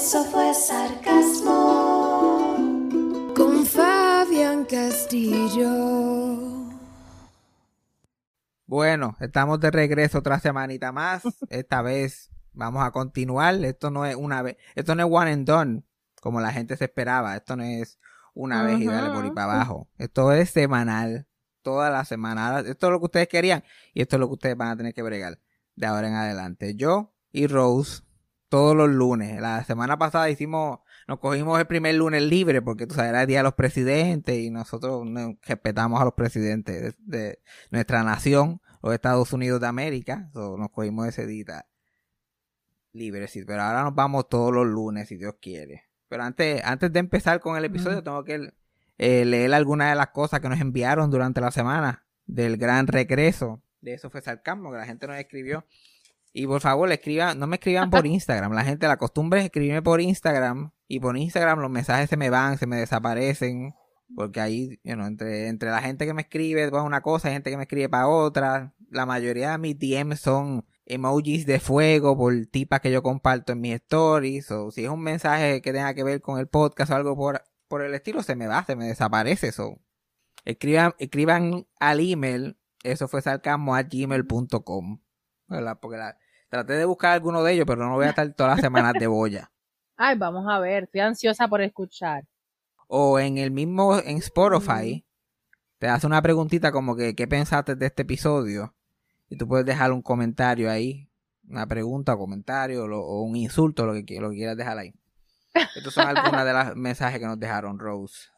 Eso fue sarcasmo con Fabián Castillo. Bueno, estamos de regreso otra semanita más. Esta vez vamos a continuar. Esto no es una vez, esto no es one and done, como la gente se esperaba. Esto no es una vez y darle por ahí para abajo. Esto es semanal. Toda la semana. Esto es lo que ustedes querían y esto es lo que ustedes van a tener que bregar de ahora en adelante. Yo y Rose todos los lunes. La semana pasada hicimos, nos cogimos el primer lunes libre porque tú sabes, era el día de los presidentes y nosotros respetamos a los presidentes de, nuestra nación, los Estados Unidos de América. nos cogimos ese día libre, sí. Pero ahora nos vamos todos los lunes, si Dios quiere. Pero antes, antes de empezar con el episodio, tengo que eh, leer algunas de las cosas que nos enviaron durante la semana del gran regreso. De eso fue Sarcasmo, que la gente nos escribió. Y por favor, escriban, no me escriban por Instagram. La gente, la costumbre es escribirme por Instagram. Y por Instagram los mensajes se me van, se me desaparecen. Porque ahí, you entre, entre la gente que me escribe para una cosa, hay gente que me escribe para otra. La mayoría de mis DMs son emojis de fuego por tipas que yo comparto en mis stories. O si es un mensaje que tenga que ver con el podcast o algo por, por el estilo, se me va, se me desaparece. eso. escriban, escriban al email, eso fue sarcasmo a gmail.com. Porque traté de buscar alguno de ellos, pero no voy a estar todas las semanas de boya. Ay, vamos a ver, estoy ansiosa por escuchar. O en el mismo, en Spotify, te hace una preguntita como que, ¿qué pensaste de este episodio? Y tú puedes dejar un comentario ahí, una pregunta o comentario, o un insulto, lo que, lo que quieras dejar ahí. Estos son algunos de los mensajes que nos dejaron Rose.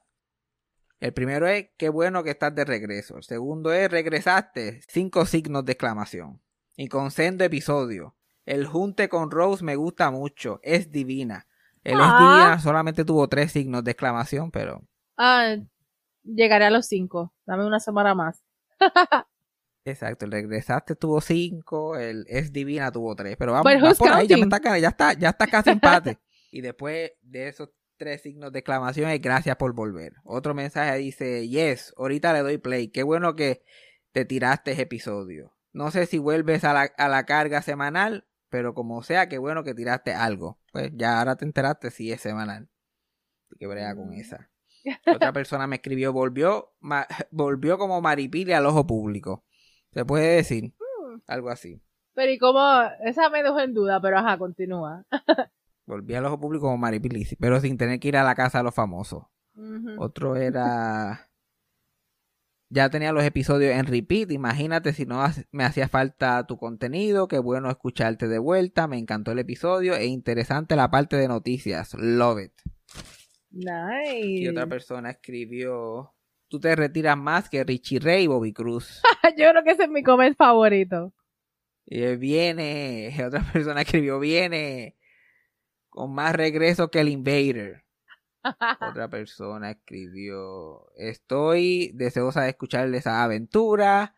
El primero es, qué bueno que estás de regreso. El segundo es, regresaste. Cinco signos de exclamación y con sendo episodio. El junte con Rose me gusta mucho, es divina. El es divina solamente tuvo tres signos de exclamación, pero... Ah, llegaré a los cinco. Dame una semana más. Exacto, el regresaste tuvo cinco, el es divina tuvo tres, pero vamos, pues, por ahí, ya está, ya está, ya está casi empate. y después de esos tres signos de exclamación es gracias por volver. Otro mensaje dice, yes, ahorita le doy play, qué bueno que te tiraste ese episodio. No sé si vuelves a la, a la carga semanal, pero como sea, qué bueno que tiraste algo. Pues ya ahora te enteraste si es semanal. Así que brega con mm. esa. Otra persona me escribió, volvió, volvió como maripili al ojo público. ¿Se puede decir? Mm. Algo así. Pero y como, esa me dejó en duda, pero ajá, continúa. Volví al ojo público como maripili, pero sin tener que ir a la casa de los famosos. Otro era ya tenía los episodios en repeat. Imagínate si no me hacía falta tu contenido. Qué bueno escucharte de vuelta. Me encantó el episodio. E interesante la parte de noticias. Love it. Nice. Y otra persona escribió. Tú te retiras más que Richie Ray y Bobby Cruz. Yo creo que ese es mi comer favorito. Y viene. Otra persona escribió. Viene. Con más regreso que el Invader. Otra persona escribió, estoy deseosa de escuchar esa aventura.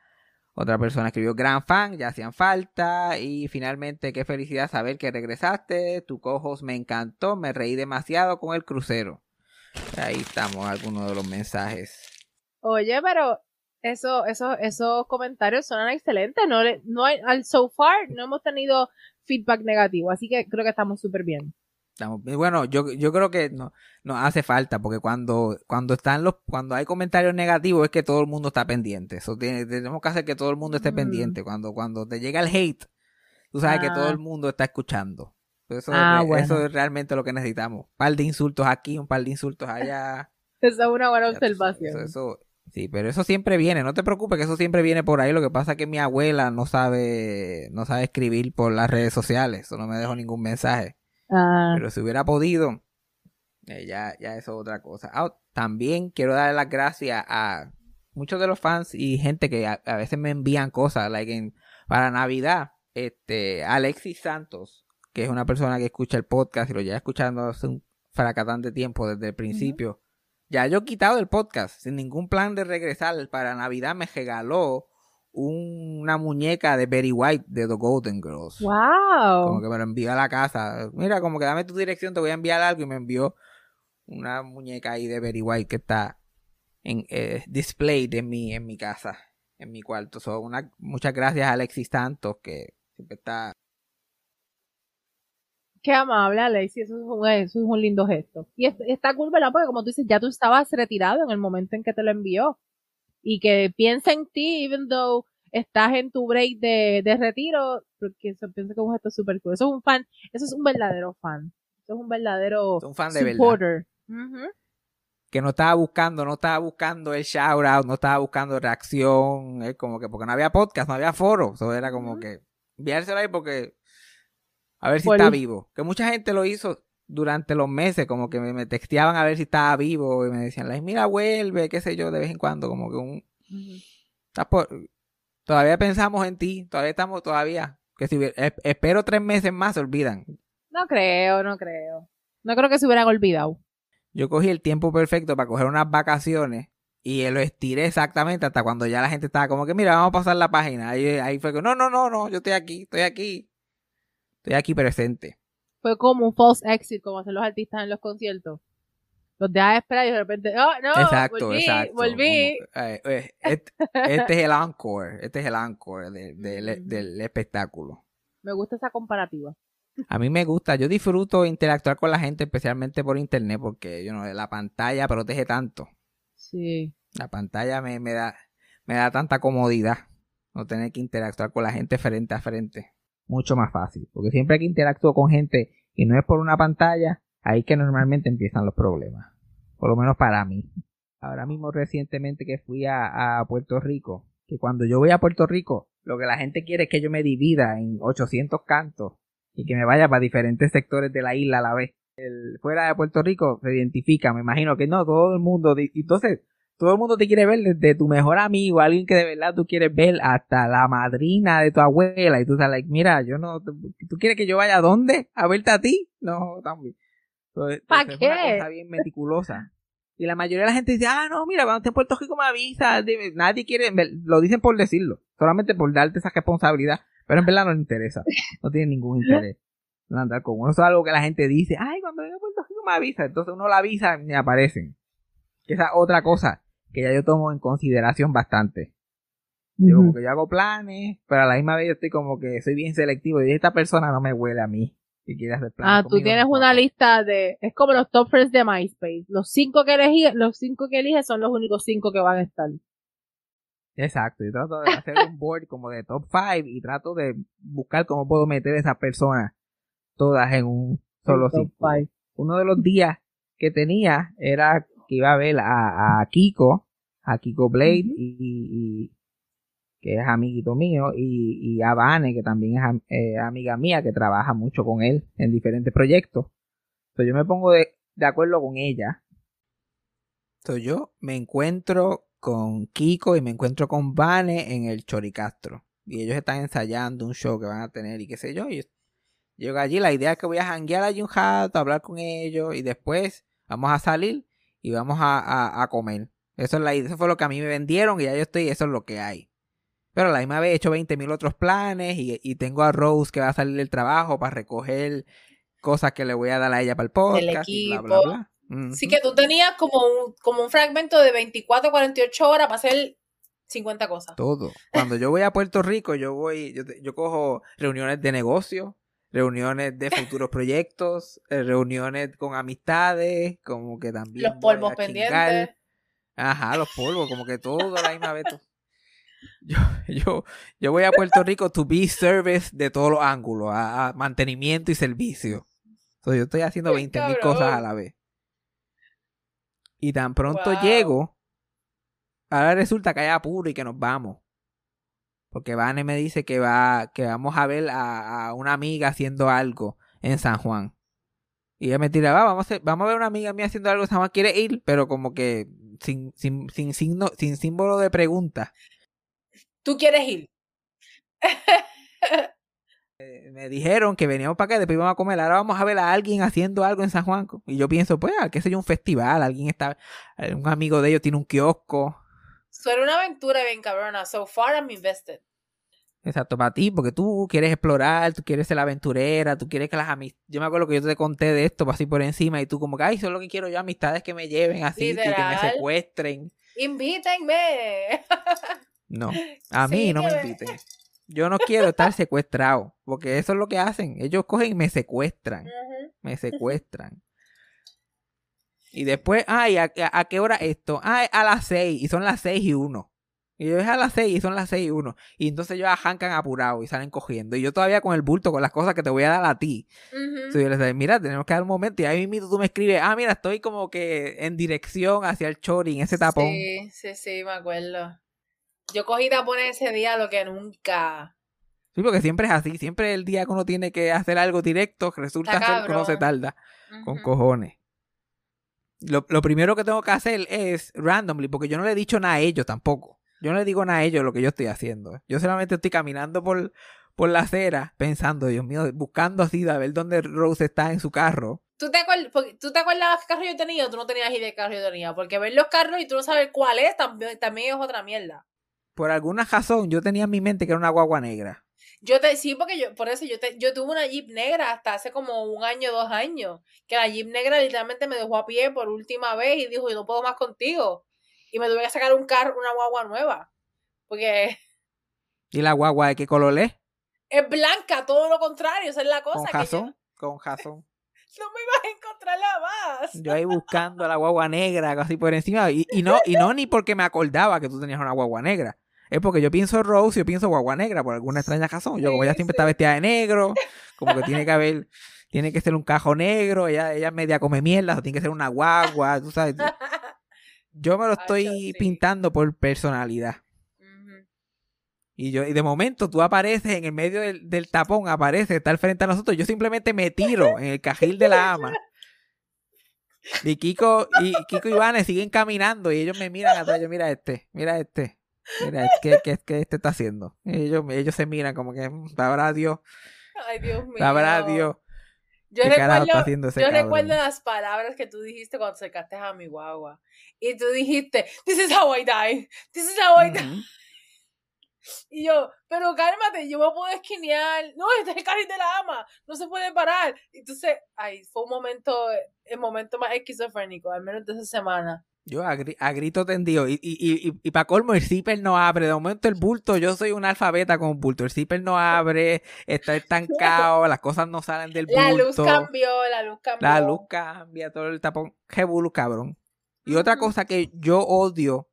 Otra persona escribió, gran fan, ya hacían falta. Y finalmente, qué felicidad saber que regresaste. Tu cojos me encantó, me reí demasiado con el crucero. Ahí estamos, algunos de los mensajes. Oye, pero eso, eso, esos comentarios son excelentes. No, no hay, al so far no hemos tenido feedback negativo, así que creo que estamos súper bien. Bueno, yo, yo creo que no, nos hace falta, porque cuando, cuando están los, cuando hay comentarios negativos es que todo el mundo está pendiente. Eso tenemos que hacer que todo el mundo esté pendiente. Cuando, cuando te llega el hate, tú sabes que todo el ah. mundo está escuchando. Eso, ah, eso es realmente lo que necesitamos. Un par de insultos aquí, un par de insultos allá. Esa es una buena observación. Eso, sí, pero eso siempre viene. No te preocupes que eso siempre viene por ahí. Lo que pasa es que mi abuela no sabe, no sabe escribir por las redes sociales. Eso no me dejó ningún mensaje. Ah. Pero si hubiera podido, eh, ya, ya eso es otra cosa. Ah, también quiero darle las gracias a muchos de los fans y gente que a, veces me envían cosas, like para Navidad. Este, Alexis Santos que es una persona que escucha el podcast y lo lleva escuchando hace un fracatante tiempo desde el principio, ya yo he quitado el podcast sin ningún plan de regresar. Para Navidad me regaló una muñeca de Betty White de The Golden Girls. ¡Wow! Como que me lo envió a la casa. Mira, como que dame tu dirección, te voy a enviar algo. Y me envió una muñeca ahí de Betty White que está en, eh, displayed en mi, en mi casa, en mi cuarto. So, una, muchas gracias a Alexis Santos, que siempre está Qué amable, Alexi, eso es un, eso es un lindo gesto. Y es- está cool, ¿verdad? Porque como tú dices, ya tú estabas retirado en el momento en que te lo envió. Y que piensa en ti, even though estás en tu break de, de retiro, porque eso piensa que es un gesto súper cool. Eso es un fan, eso es un verdadero fan. Eso es un verdadero Es un fan de verdad. supporter. Que no estaba buscando, no estaba buscando el shout out, no estaba buscando reacción, es como que porque no había podcast, no había foro, eso era como que enviárselo ahí porque a ver si Por- está vivo. Que mucha gente lo hizo durante los meses, como que me, me texteaban a ver si estaba vivo y me decían, like, mira, vuelve, qué sé yo, de vez en cuando, como que un... Por- Todavía pensamos en ti, todavía estamos, todavía. Que si espero tres meses más, se olvidan. No creo, no creo. No creo que se hubieran olvidado. Yo cogí el tiempo perfecto para coger unas vacaciones y lo estiré exactamente hasta cuando ya la gente estaba como que, mira, vamos a pasar la página. Ahí, ahí fue que, no, no, no, no, yo estoy aquí, estoy aquí. Estoy aquí presente. Fue como un false exit, como hacen los artistas en los conciertos. Los dejas esperar y de repente, oh, no, exacto, volví, exacto. volví. Eh, eh, este, este es el encore, este es el encore de- de- del espectáculo. Me gusta esa comparativa. A mí me gusta, yo disfruto interactuar con la gente, especialmente por internet, porque yo no, la pantalla protege tanto. Sí. La pantalla me, me da me da tanta comodidad no tener que interactuar con la gente frente a frente. Mucho más fácil. Porque siempre que interactúo con gente y no es por una pantalla, ahí que normalmente empiezan los problemas. Por lo menos para mí. Ahora mismo recientemente que fui a, Puerto Rico, que cuando yo voy a Puerto Rico, lo que la gente quiere es que yo me divida en 800 cantos y que me vaya para diferentes sectores de la isla a la vez. El, fuera de Puerto Rico se identifica, me imagino que no, todo el mundo. Entonces, todo el mundo te quiere ver desde tu mejor amigo, alguien que de verdad tú quieres ver, hasta la madrina de tu abuela. Y tú estás like, mira, yo no. ¿Tú quieres que yo vaya a dónde? ¿A verte a ti? No, también. Entonces, ¿Pa entonces Es una qué? cosa bien meticulosa. Y la mayoría de la gente dice, ah, no, mira, cuando esté en Puerto Rico me avisa. dime". Nadie quiere, lo dicen por decirlo, solamente por darte esa responsabilidad. Pero en verdad no le interesa, no tiene ningún interés. No andar con uno. Eso es algo que la gente dice, ay, cuando venga a Puerto Rico me avisa. Entonces uno la avisa y me aparecen. Que esa es otra cosa que ya yo tomo en consideración bastante. Yo como que yo hago planes, pero a la misma vez yo estoy como que soy bien selectivo y esta persona no me huele a mí. Si quiere hacer planes Ah, tú conmigo, tienes no una lista de, es como los top friends de MySpace. Los cinco que elegí, los cinco que eliges son los únicos cinco que van a estar. Exacto, y trato de hacer un board como de top 5 y trato de buscar cómo puedo meter a esas personas todas en un solo five. Uno de los días que tenía era que iba a ver a, a Kiko, a Kiko Blade, y, y- que es amiguito mío, y, y a Vane, que también es eh, amiga mía, que trabaja mucho con él en diferentes proyectos. Entonces yo me pongo de, de acuerdo con ella. Entonces yo me encuentro con Kiko y me encuentro con Vane en el Choricastro. Y ellos están ensayando un show que van a tener y qué sé yo. Y llego allí, la idea es que voy a janguear allí un rato, a hablar con ellos y después vamos a salir y vamos a, a- a comer. Eso, es la, eso fue lo que a mí me vendieron y ya yo estoy, eso es lo que hay. Pero a la misma vez he hecho 20 mil otros planes y, y tengo a Rose que va a salir del trabajo para recoger cosas que le voy a dar a ella para el podcast y bla, bla, equipo. Así que tú tenías como un, como un fragmento de 24 48 horas para hacer 50 cosas. Todo. Cuando yo voy a Puerto Rico, yo voy, yo, yo cojo reuniones de negocio, reuniones de futuros proyectos, eh, reuniones con amistades, como que también. Los polvos pendientes. Ajá, los polvos, como que todo a la misma vez. Yo, yo, yo voy a Puerto Rico to be service de todos los ángulos, a, a mantenimiento y servicio. Entonces yo estoy haciendo Qué 20 mil cosas a la vez. Y tan pronto Wow. llego, ahora resulta que hay apuro y que nos vamos. Porque Vane me dice que va, que vamos a ver a, a una amiga haciendo algo en San Juan. Y ella me tira, va, vamos a, vamos a ver a una amiga mía haciendo algo en San Juan, quiere ir, pero como que sin, sin, sin signo, sin símbolo de pregunta. Tú quieres ir. eh, me dijeron que veníamos para acá, después íbamos a comer, ahora vamos a ver a alguien haciendo algo en San Juan. Y yo pienso, pues, qué sé yo, un festival, alguien está, un amigo de ellos tiene un kiosco. Suena una aventura bien cabrona. So far I'm invested. Exacto, para ti, porque tú quieres explorar, tú quieres ser la aventurera, tú quieres que las amistades... Yo me acuerdo que yo te conté de esto, así por encima, y tú como que, ay, eso es lo que quiero yo, amistades que me lleven así, y que me secuestren. Invítenme. No, a mí Sí, no me inviten. Yo no quiero estar secuestrado, porque eso es lo que hacen. Ellos cogen y me secuestran, me secuestran. Y después, ay, ¿a, qué hora esto? Ay, a las seis, y son las seis y uno. Y yo es a las seis y son las seis y uno. Y entonces ellos arrancan apurados y salen cogiendo. Y yo todavía con el bulto, con las cosas que te voy a dar a ti. Ujú. Entonces yo les digo, mira, tenemos que dar un momento. Y ahí mismo tú me escribes, ah, mira, estoy como que en dirección hacia el chori, en ese tapón. Sí, sí, sí, me acuerdo. Yo cogí tapones ese día lo que nunca. Sí, porque siempre es así. Siempre el día que uno tiene que hacer algo directo, resulta ser que uno se tarda con cojones. Lo, lo primero que tengo que hacer es randomly, porque yo no le he dicho nada a ellos tampoco. Yo no le digo nada a ellos lo que yo estoy haciendo. Yo solamente estoy caminando por, por la acera pensando, Dios mío, buscando así a ver dónde Rose está en su carro. ¿Tú te, ¿Tú te acuerdas qué carro yo tenía o tú no tenías idea de qué carro yo tenía? Porque ver los carros y tú no sabes cuál es también, también es otra mierda. Por alguna razón, yo tenía en mi mente que era una guagua negra. Yo te, sí, porque yo, por eso yo te, yo tuve una Jeep negra hasta hace como un año, dos años. Que la Jeep negra literalmente me dejó a pie por última vez y dijo, yo no puedo más contigo. Y me tuve que sacar un carro, una guagua nueva. Porque ¿Y la guagua de qué color es? es blanca, todo lo contrario, esa es la cosa. Con yo razón. Con razón. no me iba a encontrar la más. Yo ahí buscando la guagua negra, así por encima. Y, y no, y no ni porque me acordaba que tú tenías una guagua negra. Es porque yo pienso Rose y yo pienso guagua negra por alguna extraña razón. Yo, como ella siempre está vestida de negro, como que tiene que haber, tiene que ser un cajo negro, ella, ella media come mierda, o tiene que ser una guagua, tú sabes. Yo me lo estoy pintando por personalidad. Y yo, y de momento tú apareces en el medio del, del tapón, apareces, está al frente a nosotros, yo simplemente me tiro en el cajil de la ama. Y Kiko y Kiko y Ivane siguen caminando y ellos me miran atrás, yo mira este, mira este, mira ¿qué, qué, qué este está haciendo? Ellos, ellos se miran como que, "Mm, sabrá Dios, Ay, Dios mío. sabrá Dios, Yo recuerdo, yo recuerdo las palabras que tú dijiste cuando acercaste a mi guagua. Y tú dijiste, this is how I die. This is how I die. Ujú. Y yo, pero cálmate, yo me puedo esquinear. No, este es el carril de la ama. No se puede parar. Entonces, ay, fue un momento, el momento más esquizofrénico, al menos de esa semana. Yo a, a grito tendido. Y, y, y, y, para colmo, el zipper no abre. De momento, el bulto, yo soy un alfabeta con un bulto. El zipper no abre, está estancado, las cosas no salen del bulto. La luz cambió, la luz cambió. La luz cambia, todo el tapón. Qué bulu, cabrón. Y otra cosa que yo odio,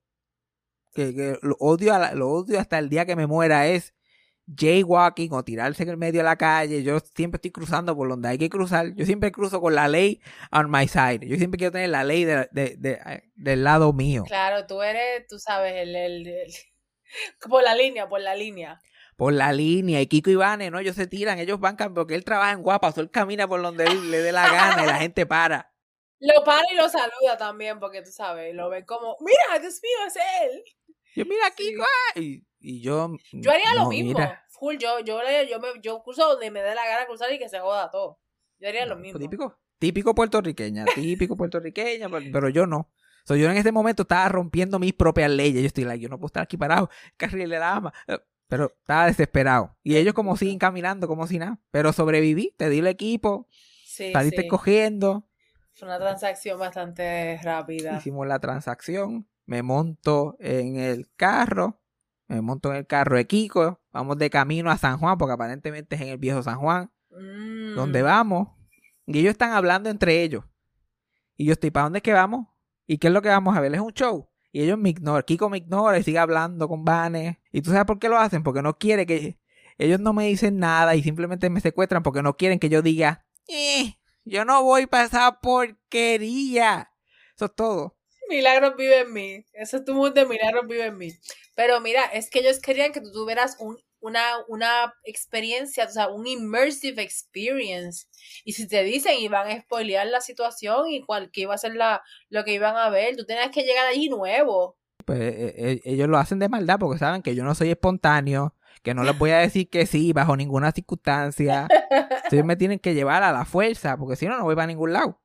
que, que lo, odio a la- lo odio hasta el día que me muera, es jaywalking o tirarse en el medio de la calle. Yo siempre estoy cruzando por donde hay que cruzar. Yo siempre cruzo con la ley on my side. Yo siempre quiero tener la ley de- de- de- del lado mío. Claro, tú eres, tú sabes, el, el, el- por la línea, por la línea. Por la línea. Y Kiko y Vane, ¿no? Ellos se tiran, ellos van porque él trabaja en guapa, él camina por donde él le dé la gana y la gente para. Lo para y lo saluda también, porque tú sabes, lo ven como, mira, Dios mío, es él. Yo, mira, Sí. Kiko. ah", Y, y yo. Yo haría lo mismo. mira. Full, yo, yo, yo, me, yo cruzo donde me dé la gana cruzar y que se joda todo. Yo haría lo No, mismo. Típico, típico puertorriqueña, típico puertorriqueña, pero, yo no. So, yo en ese momento estaba rompiendo mis propias leyes. Yo estoy like, yo no puedo estar aquí parado, carril de la ama. Eh, Pero estaba desesperado. Y ellos como siguen caminando, como si nada. Pero sobreviví, te di el equipo, Sí, saliste sí. cogiendo, Fue una transacción bastante rápida. hicimos la transacción, me monto en el carro, me monto en el carro de Kiko, vamos de camino a San Juan, porque aparentemente es en el viejo San Juan. Mm. ¿Dónde vamos? Y ellos están hablando entre ellos. Y yo estoy, ¿para dónde es que vamos? ¿Y qué es lo que vamos a ver? Es un show. Y ellos me ignoran. Kiko me ignora y sigue hablando con Vanes. ¿Y tú sabes por qué lo hacen? Porque no quiere que... Ellos no me dicen nada y simplemente me secuestran porque no quieren que yo diga, eh, yo no voy para esa porquería. Eso es todo. Milagros vive en mí. Eso es tu mundo de milagros vive en mí. Pero mira, es que ellos querían que tú tuvieras un, una, una experiencia, o sea, un immersive experience. Y si te dicen y van a spoilear la situación y cuál que iba a ser la, lo que iban a ver, tú tenías que llegar allí nuevo. Pues eh, eh, ellos lo hacen de maldad porque saben que yo no soy espontáneo, que no les voy a decir que sí bajo ninguna circunstancia. Ustedes me tienen que llevar a la fuerza, porque si no, no voy para ningún lado.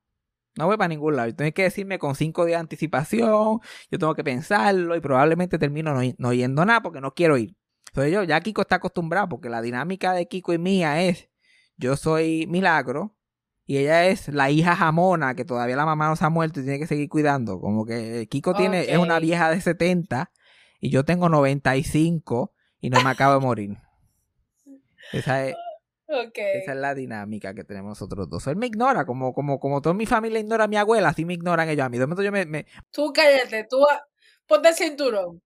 No voy para ningún lado. Tienen que decirme con cinco días de anticipación. Yo tengo que pensarlo y probablemente termino no, no yendo nada porque no quiero ir. Entonces yo, ya Kiko está acostumbrado porque la dinámica de Kiko y mía es, yo soy Milagro y ella es la hija jamona que todavía la mamá no se ha muerto y tiene que seguir cuidando. Como que Kiko tiene, es una vieja de 70 y yo tengo 95 y no me acabo de morir. Esa es, Esa es la dinámica que tenemos nosotros dos. Él me ignora, como, como, como toda mi familia ignora a mi abuela, así me ignoran ellos a mí. De momento yo me, me- Tú cállate, tú a- ponte el cinturón.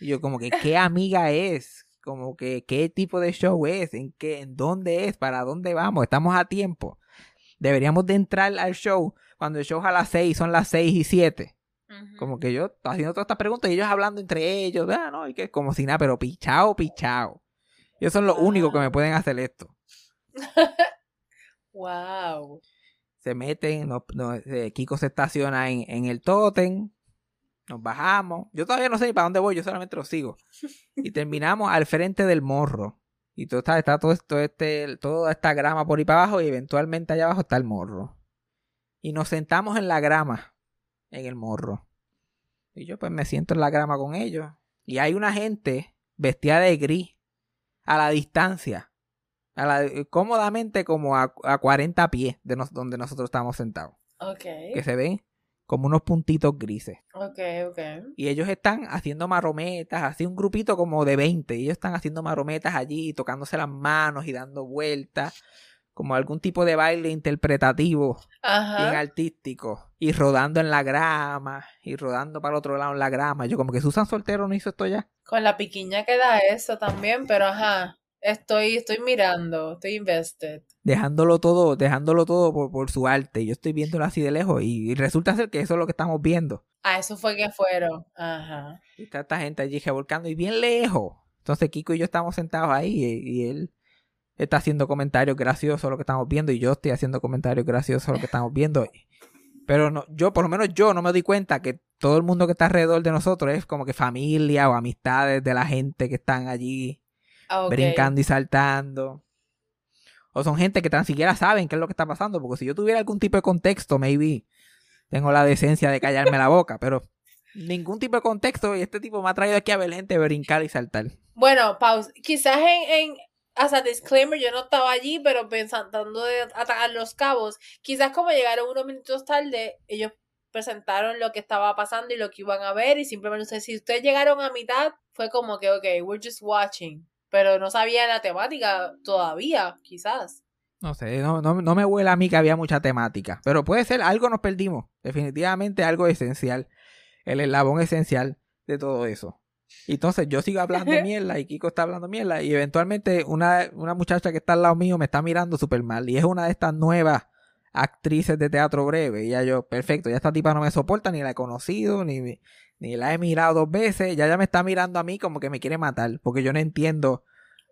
y yo como que, ¿qué amiga es? Como que, ¿qué tipo de show es? ¿En qué? ¿En dónde es? ¿Para dónde vamos? Estamos a tiempo. Deberíamos de entrar al show cuando el show es a las 6, son las 6 y 7. Ujú. Como que yo haciendo todas estas preguntas y ellos hablando entre ellos, ah, no, y que como si nada, pero pichao, pichao. Ellos son los únicos que me pueden hacer esto. Wow. se meten, no- no, eh, Kiko se estaciona en, en el tótem, nos bajamos. Yo todavía no sé ni para dónde voy, yo solamente lo sigo. Y terminamos al frente del morro. Y todo está, está todo esto, este, toda esta grama por ahí para abajo y eventualmente allá abajo está el morro. Y nos sentamos en la grama, en el morro. Y yo pues me siento en la grama con ellos. Y hay una gente vestida de gris a la distancia. A la, cómodamente como a, a 40 pies de nos- donde nosotros estamos sentados. Ok. Que se ven como unos puntitos grises. Ok, ok. Y ellos están haciendo marometas, así un grupito como de 20. Y ellos están haciendo marometas allí, tocándose las manos y dando vueltas. Como algún tipo de baile interpretativo, bien Ajá. artístico. Y rodando en la grama. Y rodando para el otro lado en la grama. Yo como que Susan Soltero no hizo esto ya. Con la piquiña que da eso también, pero ajá. Estoy, estoy mirando, estoy invested. Dejándolo todo, dejándolo todo por, por su arte. Yo estoy viéndolo así de lejos. Y, y resulta ser que eso es lo que estamos viendo. Ah, eso fue que fueron. Ajá. Y está esta gente allí revolcando y bien lejos. Entonces Kiko y yo estamos sentados ahí y, y él está haciendo comentarios graciosos a lo que estamos viendo y yo estoy haciendo comentarios graciosos a lo que estamos viendo. Pero no, yo, por lo menos yo no me doy cuenta que todo el mundo que está alrededor de nosotros es como que familia o amistades de la gente que están allí Ah, brincando y saltando. O son gente que tan siquiera saben qué es lo que está pasando. Porque si yo tuviera algún tipo de contexto, maybe tengo la decencia de callarme la boca. Pero ningún tipo de contexto. Y este tipo me ha traído aquí a ver gente brincar y saltar. Bueno, pausa. Quizás en, en, hasta disclaimer, yo no estaba allí, pero pensando de atacar los cabos, quizás como llegaron unos minutos tarde, ellos presentaron lo que estaba pasando y lo que iban a ver y simplemente ustedes, si ustedes llegaron a mitad, fue como que, ok, we're just watching, pero no sabía la temática todavía, quizás. No sé, no, no, no me huele a mí que había mucha temática. Pero puede ser, algo nos perdimos. Definitivamente algo esencial. El eslabón esencial de todo eso. Y entonces yo sigo hablando mierda y Kiko está hablando mierda. Y eventualmente una, una muchacha que está al lado mío me está mirando súper mal. Y es una de estas nuevas actrices de teatro breve. Y ya yo, perfecto, ya esta tipa no me soporta, ni la he conocido, ni, ni la he mirado dos veces. Ya ya me está mirando a mí como que me quiere matar. Porque yo no entiendo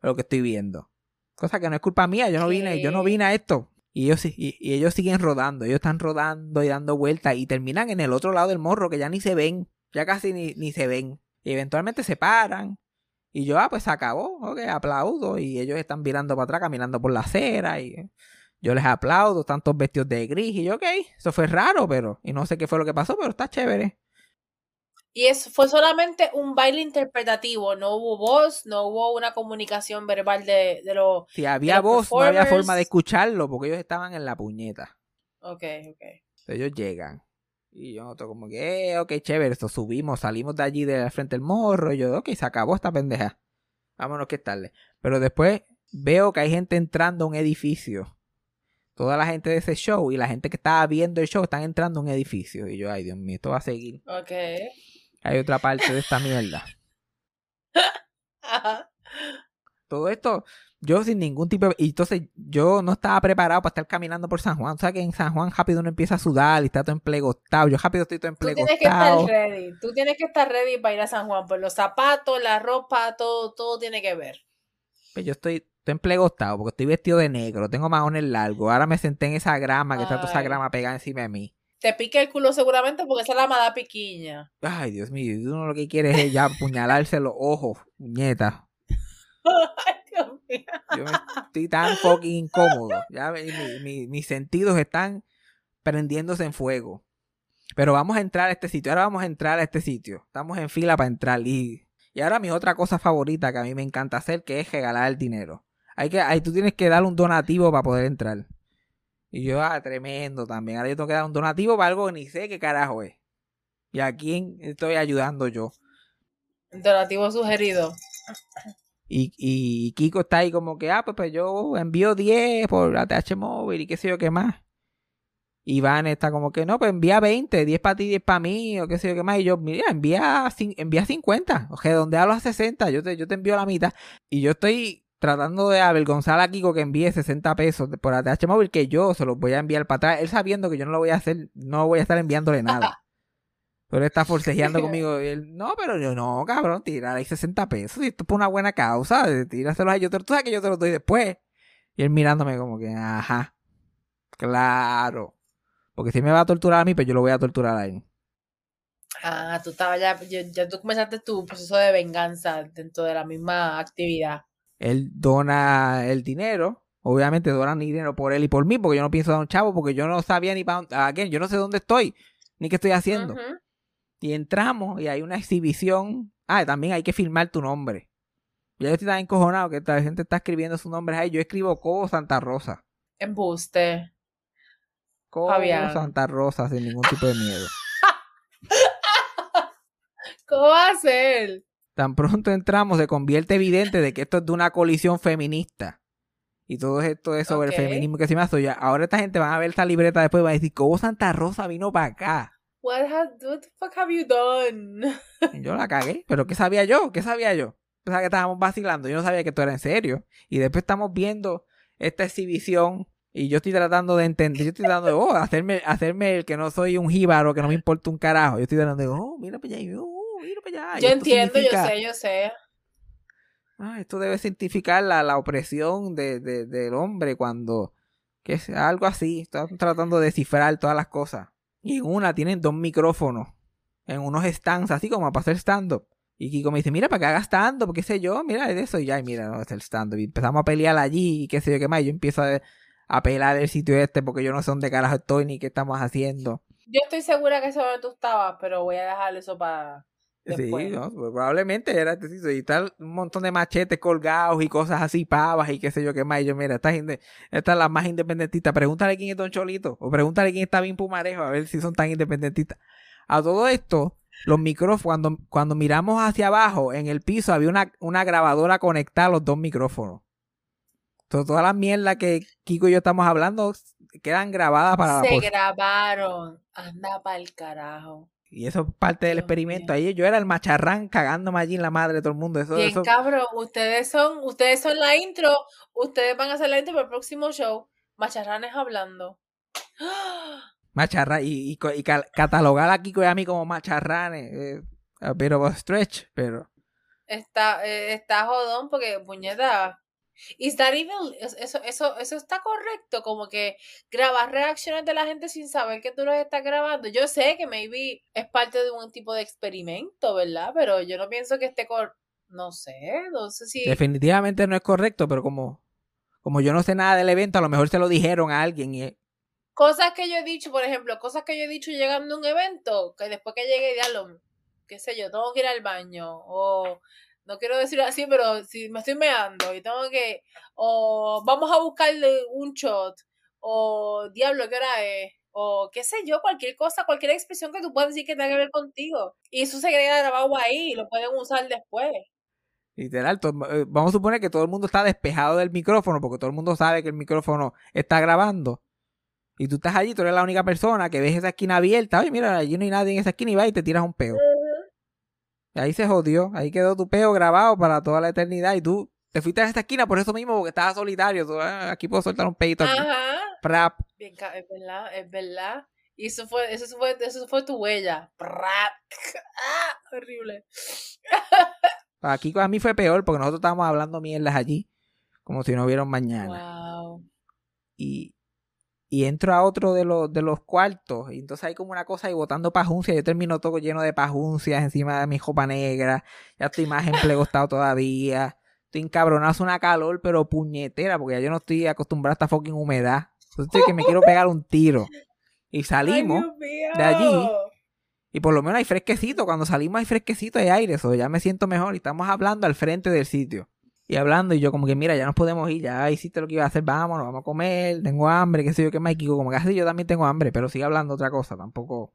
lo que estoy viendo. Cosa que no es culpa mía, yo no vine, yo no vine a esto. Y ellos, y, y ellos siguen rodando, ellos están rodando y dando vueltas y terminan en el otro lado del morro que ya ni se ven, ya casi ni, ni se ven. Y eventualmente se paran. Y yo, ah, pues se acabó, ok, aplaudo. Y ellos están mirando para atrás, caminando por la acera. Y yo les aplaudo, están todos vestidos de gris. Y yo, ok, eso fue raro, pero. Y no sé qué fue lo que pasó, pero está chévere. Y eso fue solamente un baile interpretativo, no hubo voz, no hubo una comunicación verbal de, de lo... Si había los voz, no había forma de escucharlo porque ellos estaban en la puñeta. Ok, ok. Entonces ellos llegan. Y yo noto como que, eh, ok, chévere, esto subimos, salimos de allí de frente del morro. Y yo, ok, se acabó esta pendeja. Vámonos que tarde. Pero después veo que hay gente entrando a un edificio. Toda la gente de ese show y la gente que estaba viendo el show están entrando a un edificio. Y yo, ay Dios mío, esto va a seguir. Ok. Hay otra parte de esta mierda. Todo esto, yo sin ningún tipo de... Y entonces yo no estaba preparado para estar caminando por San Juan. O sea que en San Juan rápido uno empieza a sudar y está todo emplegostado. Yo rápido estoy todo Tú tienes que emplegostado. estar ready. Tú tienes que estar ready para ir a San Juan. Por los zapatos, la ropa, todo, todo tiene que ver. Pues yo estoy, estoy emplegostado porque estoy vestido de negro, tengo maones largos. Ahora me senté en esa grama, que está toda esa grama pegada encima de mí. Te pica el culo seguramente porque esa es la mala piquiña. Ay, Dios mío, uno lo que quiere es ya apuñalarse los ojos, puñeta. Ay, Dios mío. Yo me estoy tan fucking incómodo. Ya mi- mis sentidos están prendiéndose en fuego. Pero vamos a entrar a este sitio. Ahora vamos a entrar a este sitio. Estamos en fila para entrar. Y, y ahora mi otra cosa favorita que a mí me encanta hacer, que es regalar el dinero. Hay que, ahí tú tienes que dar un donativo para poder entrar. Y yo, ah, tremendo también. Ahora yo tengo que dar un donativo para algo que ni sé qué carajo es. ¿Y a quién estoy ayudando yo? Donativo sugerido. Y, y Kiko está ahí como que, ah, pues, pues yo envío 10 por ATH móvil y qué sé yo qué más. Iván está como que, no, pues envía 20, 10 para ti, 10 para mí, o qué sé yo qué más. Y yo, mira, envía, envía 50, o redondealo a 60, yo te, yo te envío la mitad. Y yo estoy tratando de avergonzar a Kiko que envíe 60 pesos por ATH móvil, que yo se los voy a enviar para atrás, él sabiendo que yo no lo voy a hacer, no voy a estar enviándole nada. Pero él está forcejeando conmigo. Y él, no, pero yo no, cabrón, tirar ahí 60 pesos. Y esto es por una buena causa. Tíraselos ahí. Yo te, tú sabes que yo te los doy después. Y él mirándome como que, ajá. Claro. Porque si me va a torturar a mí, pues yo lo voy a torturar a él. Ah, tú estabas ya, ya, ya tú comenzaste tu proceso de venganza dentro de la misma actividad. Él dona el dinero. Obviamente donan dinero por él y por mí, porque yo no pienso dar un chavo, porque yo no sabía ni para dónde. Again, yo no sé dónde estoy, ni qué estoy haciendo. Ujú. Y entramos y hay una exhibición. Ah, también hay que firmar tu nombre. Ya yo estoy tan encojonado que la gente está escribiendo sus nombres ahí. Yo escribo Cobo Santa Rosa. Embuste. Cobo Fabián. Santa Rosa sin ningún tipo de miedo. ¿Cómo va a ser? Tan pronto entramos se convierte evidente de que esto es de una colisión feminista. Y todo esto es sobre el feminismo que se me hace. Ahora esta gente va a ver esta libreta después y va a decir, Cobo Santa Rosa vino para acá. What, has, what the fuck have you done? Yo la cagué, pero ¿qué sabía yo? ¿Qué sabía yo? Pensaba que estábamos vacilando, yo no sabía que esto era en serio. Y después estamos viendo esta exhibición y yo estoy tratando de entender, yo estoy tratando de, oh, hacerme, hacerme el que no soy un jíbaro, que no me importa un carajo. Yo estoy tratando de, oh, mira para allá, oh, mira para allá. yo entiendo, significa- yo sé, yo sé. Ah, esto debe significar la, la opresión de, de- del hombre cuando, que es algo así, están tratando de descifrar todas las cosas. Y en una tienen dos micrófonos, en unos stands, así como para hacer stand-up. Y Kiko me dice, mira, para que haga stand-up, qué sé yo, mira de eso. Y ya, y mira, no, es el stand-up. Y empezamos a pelear allí, y qué sé yo, qué más. Y yo empiezo a, a pelar el sitio este porque yo no sé dónde carajo estoy ni qué estamos haciendo. Yo estoy segura que eso es donde tú estabas, pero voy a dejar eso para después. Sí, no, pues probablemente era este sitio. Y tal, un montón de machetes colgados y cosas así, pavas y qué sé yo qué más. Y yo, mira, esta gente, esta es la más independentista. Pregúntale quién es Don Cholito. O pregúntale quién está bien Pumarejo, a ver si son tan independentistas. A todo esto, los micrófonos, cuando, cuando miramos hacia abajo, en el piso había una, una grabadora conectada a los dos micrófonos. Entonces, todas las mierdas que Kiko y yo estamos hablando quedan grabadas para la Se grabaron. Anda pa'l carajo. Y eso es parte del experimento. Ahí yo era el macharrán cagándome allí en la madre de todo el mundo. Eso, Bien eso, cabrón, ustedes son, ustedes son la intro, ustedes van a hacer la intro para el próximo show. Macharranes hablando. macharra y, y, y catalogar a Kiko y a mí como macharranes. eh, a bit of a stretch, pero Está, eh, está jodón porque, puñeta. Is that even, es- eso, eso, eso está correcto, como que grabar reacciones de la gente sin saber que tú los estás grabando. Yo sé que maybe es parte de un tipo de experimento, ¿verdad? Pero yo no pienso que esté cor... No sé, no sé si... definitivamente no es correcto, pero como, como yo no sé nada del evento, a lo mejor se lo dijeron a alguien y Cosas que yo he dicho, por ejemplo, cosas que yo he dicho llegando a un evento, que después que llegue, diablo, qué sé yo, tengo que ir al baño, o no quiero decirlo así, pero si me estoy meando y tengo que, o vamos a buscarle un shot, o diablo, ¿qué hora es? O qué sé yo, cualquier cosa, cualquier expresión que tú puedas decir que tenga que ver contigo. Y eso se queda grabado ahí lo pueden usar después. literal, eh, vamos a suponer que todo el mundo está despejado del micrófono porque todo el mundo sabe que el micrófono está grabando. Y tú estás allí, tú eres la única persona que ves esa esquina abierta. Oye, mira, allí no hay nadie en esa esquina y vas y te tiras un peo. Ahí se jodió. Ahí quedó tu peo grabado para toda la eternidad. Y tú te fuiste a esa esquina por eso mismo, porque estabas solitario. Tú, "Ah, aquí puedo soltar un peito. Aquí. Ajá. Prap. Bien, es verdad, es verdad. Y eso fue, eso fue, eso fue tu huella. Prap. Ah, horrible. Aquí a mí fue peor porque nosotros estábamos hablando mierdas allí. Como si no hubiera un mañana. Wow. Y, y entro a otro de los, de los cuartos. Y entonces hay como una cosa ahí botando pajuncias. Yo termino todo lleno de pajuncias encima de mi ropa negra. Ya estoy más emplegostado todavía. Estoy encabronado, hace una calor, pero puñetera, porque ya yo no estoy acostumbrado a esta fucking humedad. Entonces estoy que me quiero pegar un tiro. Y salimos Ay, de allí. y por lo menos hay fresquecito. Cuando salimos hay fresquecito, hay aire. Eso ya me siento mejor. Y estamos hablando al frente del sitio. Y hablando, y yo como que, mira, ya nos podemos ir, ya hiciste lo que iba a hacer, vámonos, vamos a comer, tengo hambre, qué sé yo, qué más, y Kiko, como que así yo también tengo hambre, pero sigue hablando otra cosa, tampoco.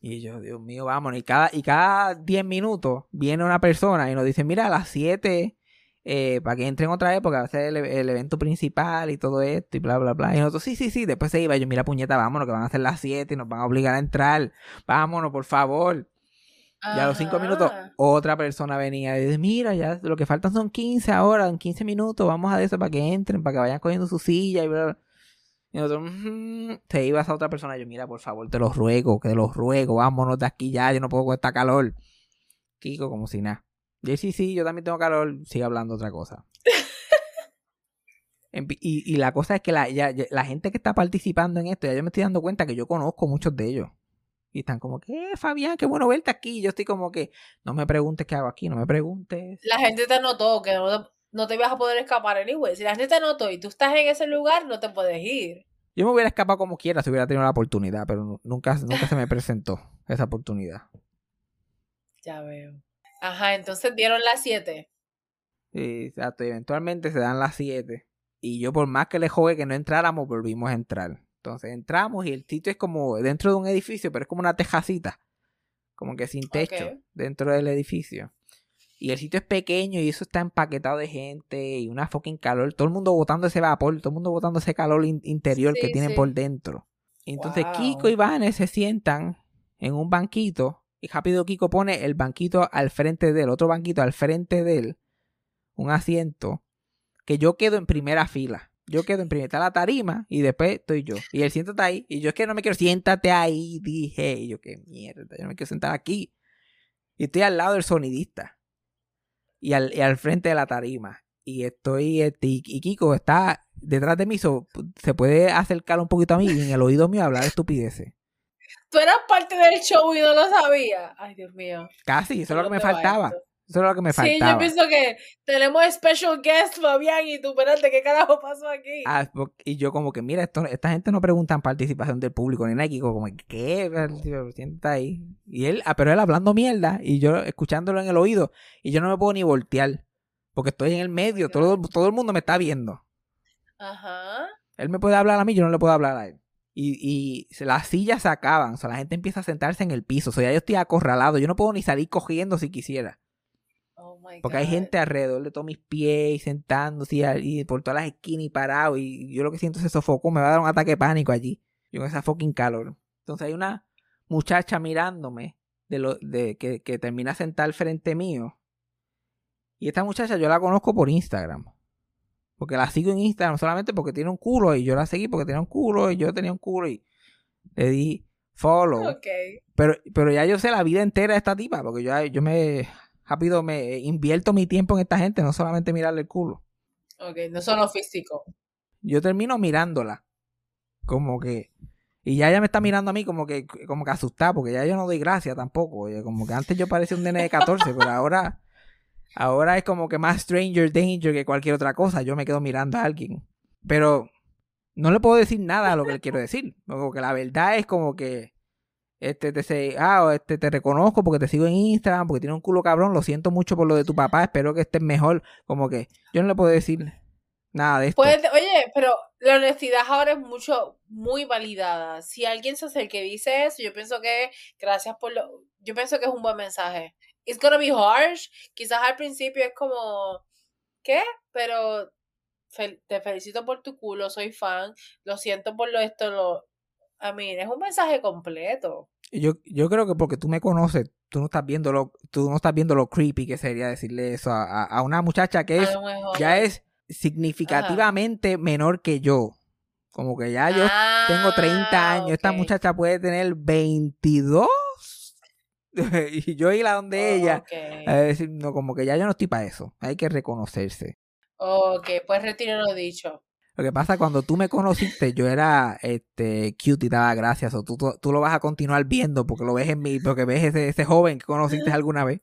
Y yo, Dios mío, vámonos. Y cada, y cada 10 minutos viene una persona y nos dice, mira, a las 7, eh, para que entren otra vez, porque va a ser el, el evento principal y todo esto, y bla, bla, bla. Y nosotros, sí, sí, sí, después se iba, y yo, mira, puñeta, vámonos, que van a ser las 7 y nos van a obligar a entrar, vámonos, por favor. Y a los 5 Ajá. minutos, otra persona venía y dice, mira, ya lo que faltan son 15 ahora, en 15 minutos, vamos a eso para que entren, para que vayan cogiendo su silla y bla, bla. Y nosotros, "Ujú". se iba esa otra persona, yo, mira, por favor, te lo ruego, que te lo ruego, vámonos de aquí ya, yo no puedo con esta calor. Kiko, como si nada. Y sí, sí, yo también tengo calor, sigue hablando otra cosa. Y, y la cosa es que la, ya- ya- la gente que está participando en esto, ya yo me estoy dando cuenta que yo conozco muchos de ellos. Y están como que, "Eh, Fabián, qué bueno verte aquí. Y yo estoy como que, no me preguntes qué hago aquí, no me preguntes. La gente te notó que no te, no te ibas a poder escapar anyway. Si la gente te notó y tú estás en ese lugar, no te puedes ir. Yo me hubiera escapado como quiera si hubiera tenido la oportunidad, pero nu- nunca, nunca se me presentó esa oportunidad. Ya veo. Ajá, entonces dieron las 7. Sí, exacto. Y eventualmente se dan las 7. Y yo, por más que le jugué que no entráramos, volvimos a entrar. Entonces entramos y el sitio es como dentro de un edificio, pero es como una tejacita. Como que sin techo dentro del edificio. Y el sitio es pequeño y eso está empaquetado de gente y una fucking calor. Todo el mundo botando ese vapor, todo el mundo botando ese calor in- interior que tienen sí. por dentro. Entonces Wow. Kiko y Vanes se sientan en un banquito y rápido Kiko pone el banquito al frente de él, otro banquito al frente de él, un asiento, que yo quedo en primera fila. Yo quedo en primera, está la tarima y después estoy yo. Y él siéntate ahí. Y yo es que no me quiero, siéntate ahí, dije. Y yo, qué mierda, yo no me quiero sentar aquí. Y estoy al lado del sonidista. Y al, y al frente de la tarima. Y estoy, este, y, y Kiko está detrás de mí, so- se puede acercar un poquito a mí y en el oído mío hablar estupideces. Tú eras parte del show y no lo sabías. Ay, Dios mío. Casi, eso es lo que me ¿Dónde va faltaba. esto? Eso es lo que me Sí, yo faltaba. pienso que tenemos special guest, Fabián, y tú, espérate, ¿qué carajo pasó aquí? Ah, y yo como que, mira, esto, esta gente no preguntan participación del público ni nada. Y como, ¿qué? Siéntate ahí. Y él, ah, pero él hablando mierda y yo escuchándolo en el oído. Y yo no me puedo ni voltear. Porque estoy en el medio. Todo, todo el mundo me está viendo. Ajá. Él me puede hablar a mí, yo no le puedo hablar a él. Y, y las sillas se acaban. O sea, la gente empieza a sentarse en el piso. O sea, ya yo estoy acorralado. Yo no puedo ni salir cogiendo si quisiera. My Porque hay gente alrededor de todos mis pies y sentándose y, y por todas las esquinas y parado. Y yo lo que siento es sofoco. Me va a dar un ataque de pánico allí. Yo con esa fucking calor. Entonces hay una muchacha mirándome de lo, de, que, que termina sentada al frente mío. Y esta muchacha yo la conozco por Instagram. Porque la sigo en Instagram solamente porque tiene un culo. Y yo la seguí porque tenía un culo. Y yo tenía un culo. Y le di follow. Pero, pero ya yo sé la vida entera de esta tipa, porque yo, yo me rápido me invierto mi tiempo en esta gente, no solamente mirarle el culo. Ok, no solo físico. Yo termino mirándola. Como que. Y ya ella me está mirando a mí como que, como que asustada, porque ya yo no doy gracia tampoco. Como que antes yo parecía un nene de 14, pero ahora. Ahora es como que más stranger danger que cualquier otra cosa. Yo me quedo mirando a alguien. Pero no le puedo decir nada a lo que le quiero decir. Porque la verdad es como que. Este te sé, ah, este te reconozco porque te sigo en Instagram, porque tiene un culo cabrón, lo siento mucho por lo de tu papá, espero que estés mejor. Como que yo no le puedo decir nada de esto. Puede- oye, pero la honestidad ahora es mucho, muy validada. Si alguien se acerca y dice eso, yo pienso que gracias por lo, yo pienso que es un buen mensaje. It's gonna be harsh. Quizás al principio es como, ¿qué? Pero fel- te felicito por tu culo, soy fan. Lo siento por lo esto, lo, I mean, es un mensaje completo. Yo, yo creo que porque tú me conoces, tú no estás viendo lo, tú no estás viendo lo creepy que sería decirle eso a, a- a una muchacha que es, ya es significativamente menor que yo. Como que ya yo tengo 30 Ah, años, esta muchacha puede tener 22. y yo ir a donde Oh, ella ok. a decir, no, como que ya yo no estoy para eso. Hay que reconocerse. Ok, pues retiro lo dicho. Lo que pasa cuando tú me conociste, yo era este cute y daba gracias. O tú, tú, tú lo vas a continuar viendo porque lo ves en mí, porque ves ese, ese joven que conociste alguna vez.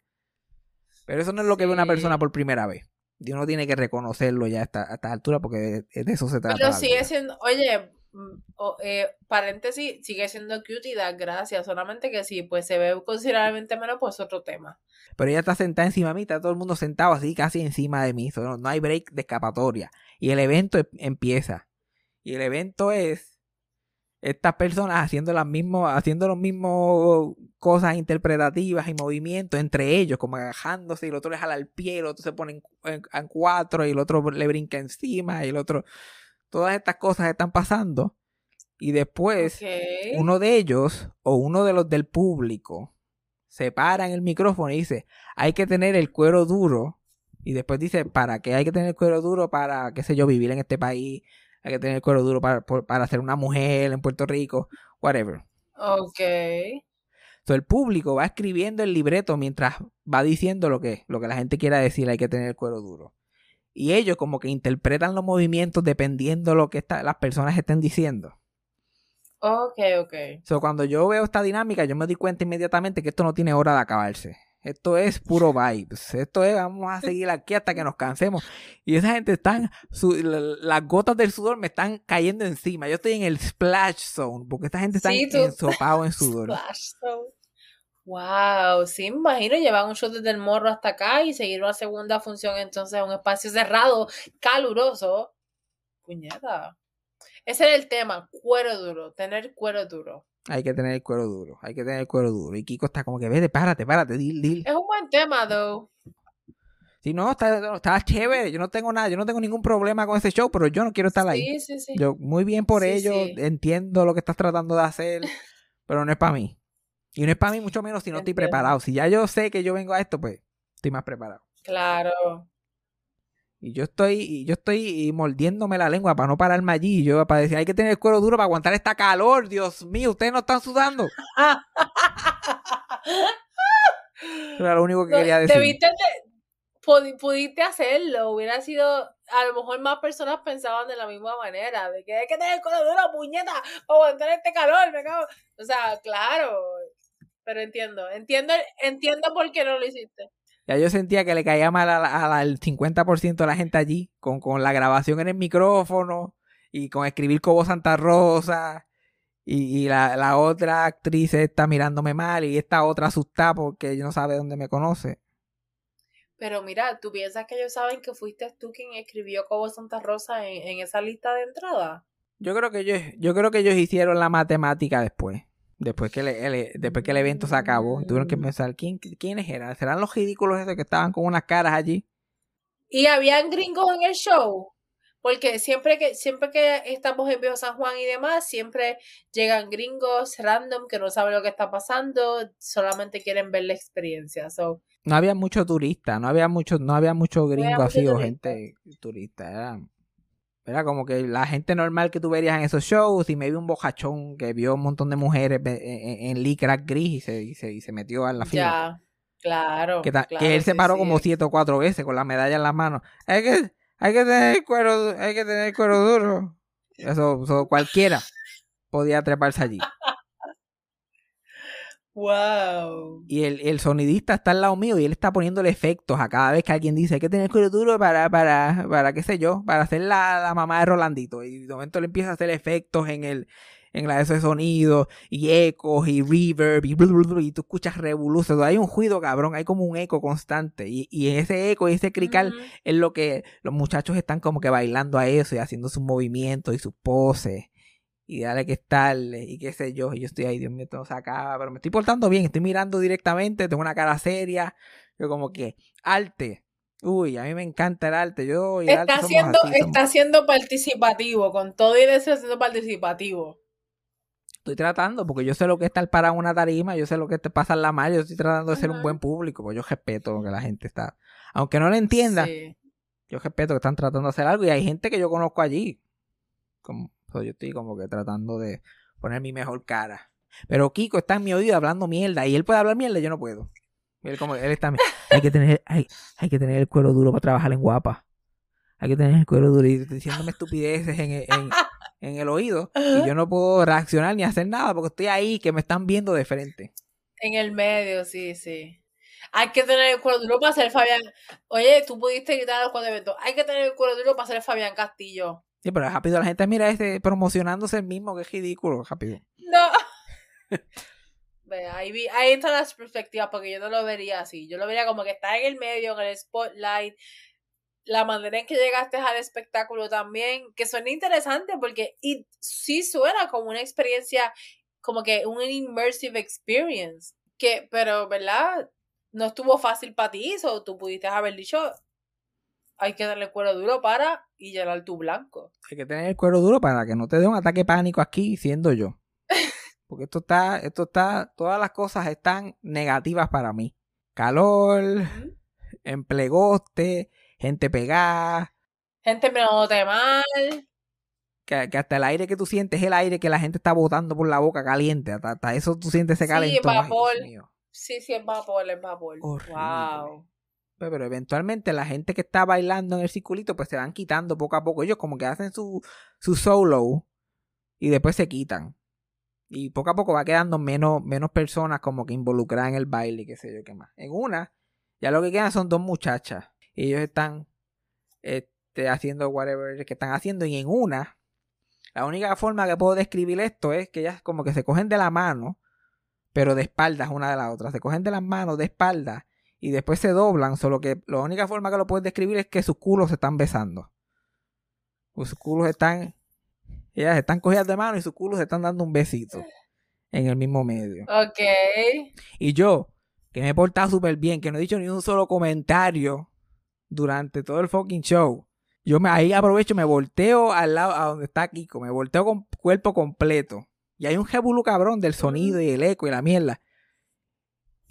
Pero eso no es lo que ve una persona por primera vez. Y uno tiene que reconocerlo ya a esta, a esta altura porque de, de eso se trata. Pero sigue siendo, oye, o- eh, paréntesis, sigue siendo cute y da gracias, solamente que sí, pues se ve considerablemente menos, pues otro tema. Pero ella está sentada encima de mí, está todo el mundo sentado así, casi encima de mí. No, no hay break de escapatoria. Y el evento em- empieza. Y el evento es estas personas haciendo las mismas, haciendo los mismos cosas interpretativas y movimientos entre ellos, como agajándose, y el otro le jala el pie, el otro se pone en, en- en cuatro, y el otro le brinca encima, y el otro. Todas estas cosas están pasando. Y después uno de ellos o uno de los del público se para en el micrófono y dice, hay que tener el cuero duro. Y después dice, ¿para qué hay que tener el cuero duro para, qué sé yo, vivir en este país? Hay que tener el cuero duro para, para ser una mujer en Puerto Rico, whatever. Ok. Entonces el público va escribiendo el libreto mientras va diciendo lo que, lo que la gente quiera decir, hay que tener el cuero duro. Y ellos como que interpretan los movimientos dependiendo de lo que esta- las personas estén diciendo. Ok, ok. So, cuando yo veo esta dinámica, yo me di cuenta inmediatamente que esto no tiene hora de acabarse. Esto es puro vibes. Esto es, vamos a seguir aquí hasta que nos cansemos. Y esa gente están, su- la- las gotas del sudor me están cayendo encima. Yo estoy en el splash zone, porque esta gente está Sí, ensopado en sudor. Splash Zone. Wow, sí, me imagino llevar un show desde el morro hasta acá y seguir una segunda función entonces en un espacio cerrado, caluroso. Puñeta. Ese era el tema, cuero duro, tener cuero duro. Hay que tener el cuero duro. Hay que tener el cuero duro. Y Kiko está como que, vete, párate, párate, dil, dil. Es un buen tema, though. Si no, está, está chévere. Yo no tengo nada, yo no tengo ningún problema con ese show, pero yo no quiero estar ahí. Sí, sí, sí. Yo, muy bien por ello, entiendo lo que estás tratando de hacer, pero no es para mí. Y no es para mí mucho menos si no estoy preparado. Si ya yo sé que yo vengo a esto, pues estoy más preparado. Claro. Y yo estoy, y yo estoy mordiéndome la lengua para no pararme allí. Y yo para decir, hay que tener el cuero duro para aguantar esta calor. Dios mío, ustedes no están sudando. Era lo único que No, quería decir. debiste de- pudi- pudiste hacerlo, hubiera sido, a lo mejor más personas pensaban de la misma manera, de que hay que tener cuero duro, puñeta, para aguantar este calor, me cago. O sea, claro, pero entiendo, entiendo, entiendo por qué no lo hiciste. Ya yo sentía que le caía mal a la- a la- al 50% de la gente allí, con, con la grabación en el micrófono y con escribir Cobo Santa Rosa. Y, y la, la otra actriz está mirándome mal y esta otra asustada porque no sabe dónde me conoce. Pero mira, ¿tú piensas que ellos saben que fuiste tú quien escribió Cobo Santa Rosa en, en esa lista de entrada? Yo creo que ellos, yo creo que ellos hicieron la matemática después. Después que, el, el- después que el evento se acabó. Tuvieron que pensar, ¿quién, ¿quiénes eran? ¿Serán los ridículos esos que estaban con unas caras allí? Y habían gringos en el show. Porque siempre que, siempre que estamos en Viejo San Juan y demás, siempre llegan gringos random que no saben lo que está pasando, solamente quieren ver la experiencia. So, No había mucho turista, no había mucho, no había mucho gringo mucho así o turista. gente turista. Era, era como que la gente normal que tú verías en esos shows y me vi un bojachón que vio un montón de mujeres en, en licra gris y se, y se, y se metió en la fila. ya, claro. que, él se paró sí. como siete o cuatro veces con la medalla en la mano. Hay que, hay que tener el cuero, hay que tener el cuero duro. Eso, eso cualquiera podía treparse allí. Wow. Y el, el sonidista está al lado mío y él está poniéndole efectos a cada vez que alguien dice hay que tener cuero duro para, para, para qué sé yo, para hacer la, la mamá de Rolandito. Y de momento le empieza a hacer efectos en el, en la de ese sonido, y ecos, y reverb, y, blu, blu, blu, y tú escuchas revoluciones. Hay un ruido cabrón, hay como un eco constante. Y, y ese eco y ese crical es lo que los muchachos están como que bailando a eso y haciendo sus movimientos y sus poses. Y dale que estarle, y qué sé yo. Y yo estoy ahí, Dios mío, todo se acaba. Pero me estoy portando bien, estoy mirando directamente, tengo una cara seria. Yo como que, arte. Uy, a mí me encanta el arte. Yo y el arte Está somos siendo, así, somos- está siendo participativo, con todo y deseo siendo participativo. Estoy tratando, porque yo sé lo que es estar parado en una tarima, yo sé lo que es pasarla mal, yo estoy tratando de ser un buen público, pues yo respeto lo que la gente está. Aunque no lo entienda, Sí. yo respeto que están tratando de hacer algo y hay gente que yo conozco allí. Como, so, yo estoy como que tratando de poner mi mejor cara. Pero Kiko está en mi oído hablando mierda y él puede hablar mierda yo no puedo. Él como él está hay que tener hay, hay que tener el cuero duro para trabajar en guapa. Hay que tener el cuero duro y diciéndome estupideces en, el- en, en el oído y yo no puedo reaccionar ni hacer nada porque estoy ahí que me están viendo de frente. En el medio, sí, sí. Hay que tener el cuero duro para ser Fabián. Oye, tú pudiste gritar a los cuatro eventos. Hay que tener el cuero duro para ser Fabián Castillo. Sí, pero rápido la gente mira este promocionándose el mismo, que es ridículo, rápido. No. Ahí, vi- ahí están las perspectivas, porque yo no lo vería así. Yo lo vería como que está en el medio, en el spotlight. La manera en que llegaste al espectáculo también, que suena interesante porque y sí suena como una experiencia, como que un immersive experience. Que, pero, ¿verdad? No estuvo fácil para ti, o tú pudiste haber dicho, hay que darle cuero duro para y llenar tu blanco. Hay que tener el cuero duro para que no te dé un ataque pánico aquí siendo yo. Porque esto está, esto está, todas las cosas están negativas para mí. Calor, Ujú. emplegoste, gente pegada, Gente mirándote mal. que, que hasta el aire que tú sientes es el aire que la gente está botando por la boca caliente. Hasta, hasta eso tú sientes ese Sí, calentón. Ay, Dios vapor. mío. Sí, sí, es vapor, es vapor. Horrible. Wow. Pues, Pero eventualmente la gente que está bailando en el circulito pues se van quitando poco a poco. Ellos como que hacen su, su solo y después se quitan. Y poco a poco va quedando menos, menos personas como que involucradas en el baile y qué sé yo qué más. En una, ya lo que quedan son dos muchachas. Y ellos están este, haciendo whatever que están haciendo. Y en una, la única forma que puedo describir esto es que ellas como que se cogen de la mano, pero de espaldas una de la otra. Se cogen de las manos de espaldas y después se doblan, solo que la única forma que lo puedes describir es que sus culos se están besando. Pues sus culos están, ellas están cogidas de mano y sus culos se están dando un besito en el mismo medio. Ok. Y yo, que me he portado súper bien, que no he dicho ni un solo comentario durante todo el fucking show. Yo me, ahí aprovecho, me volteo al lado, a donde está Kiko, me volteo con cuerpo completo. Y hay un jebulu cabrón del sonido y el eco y la mierda.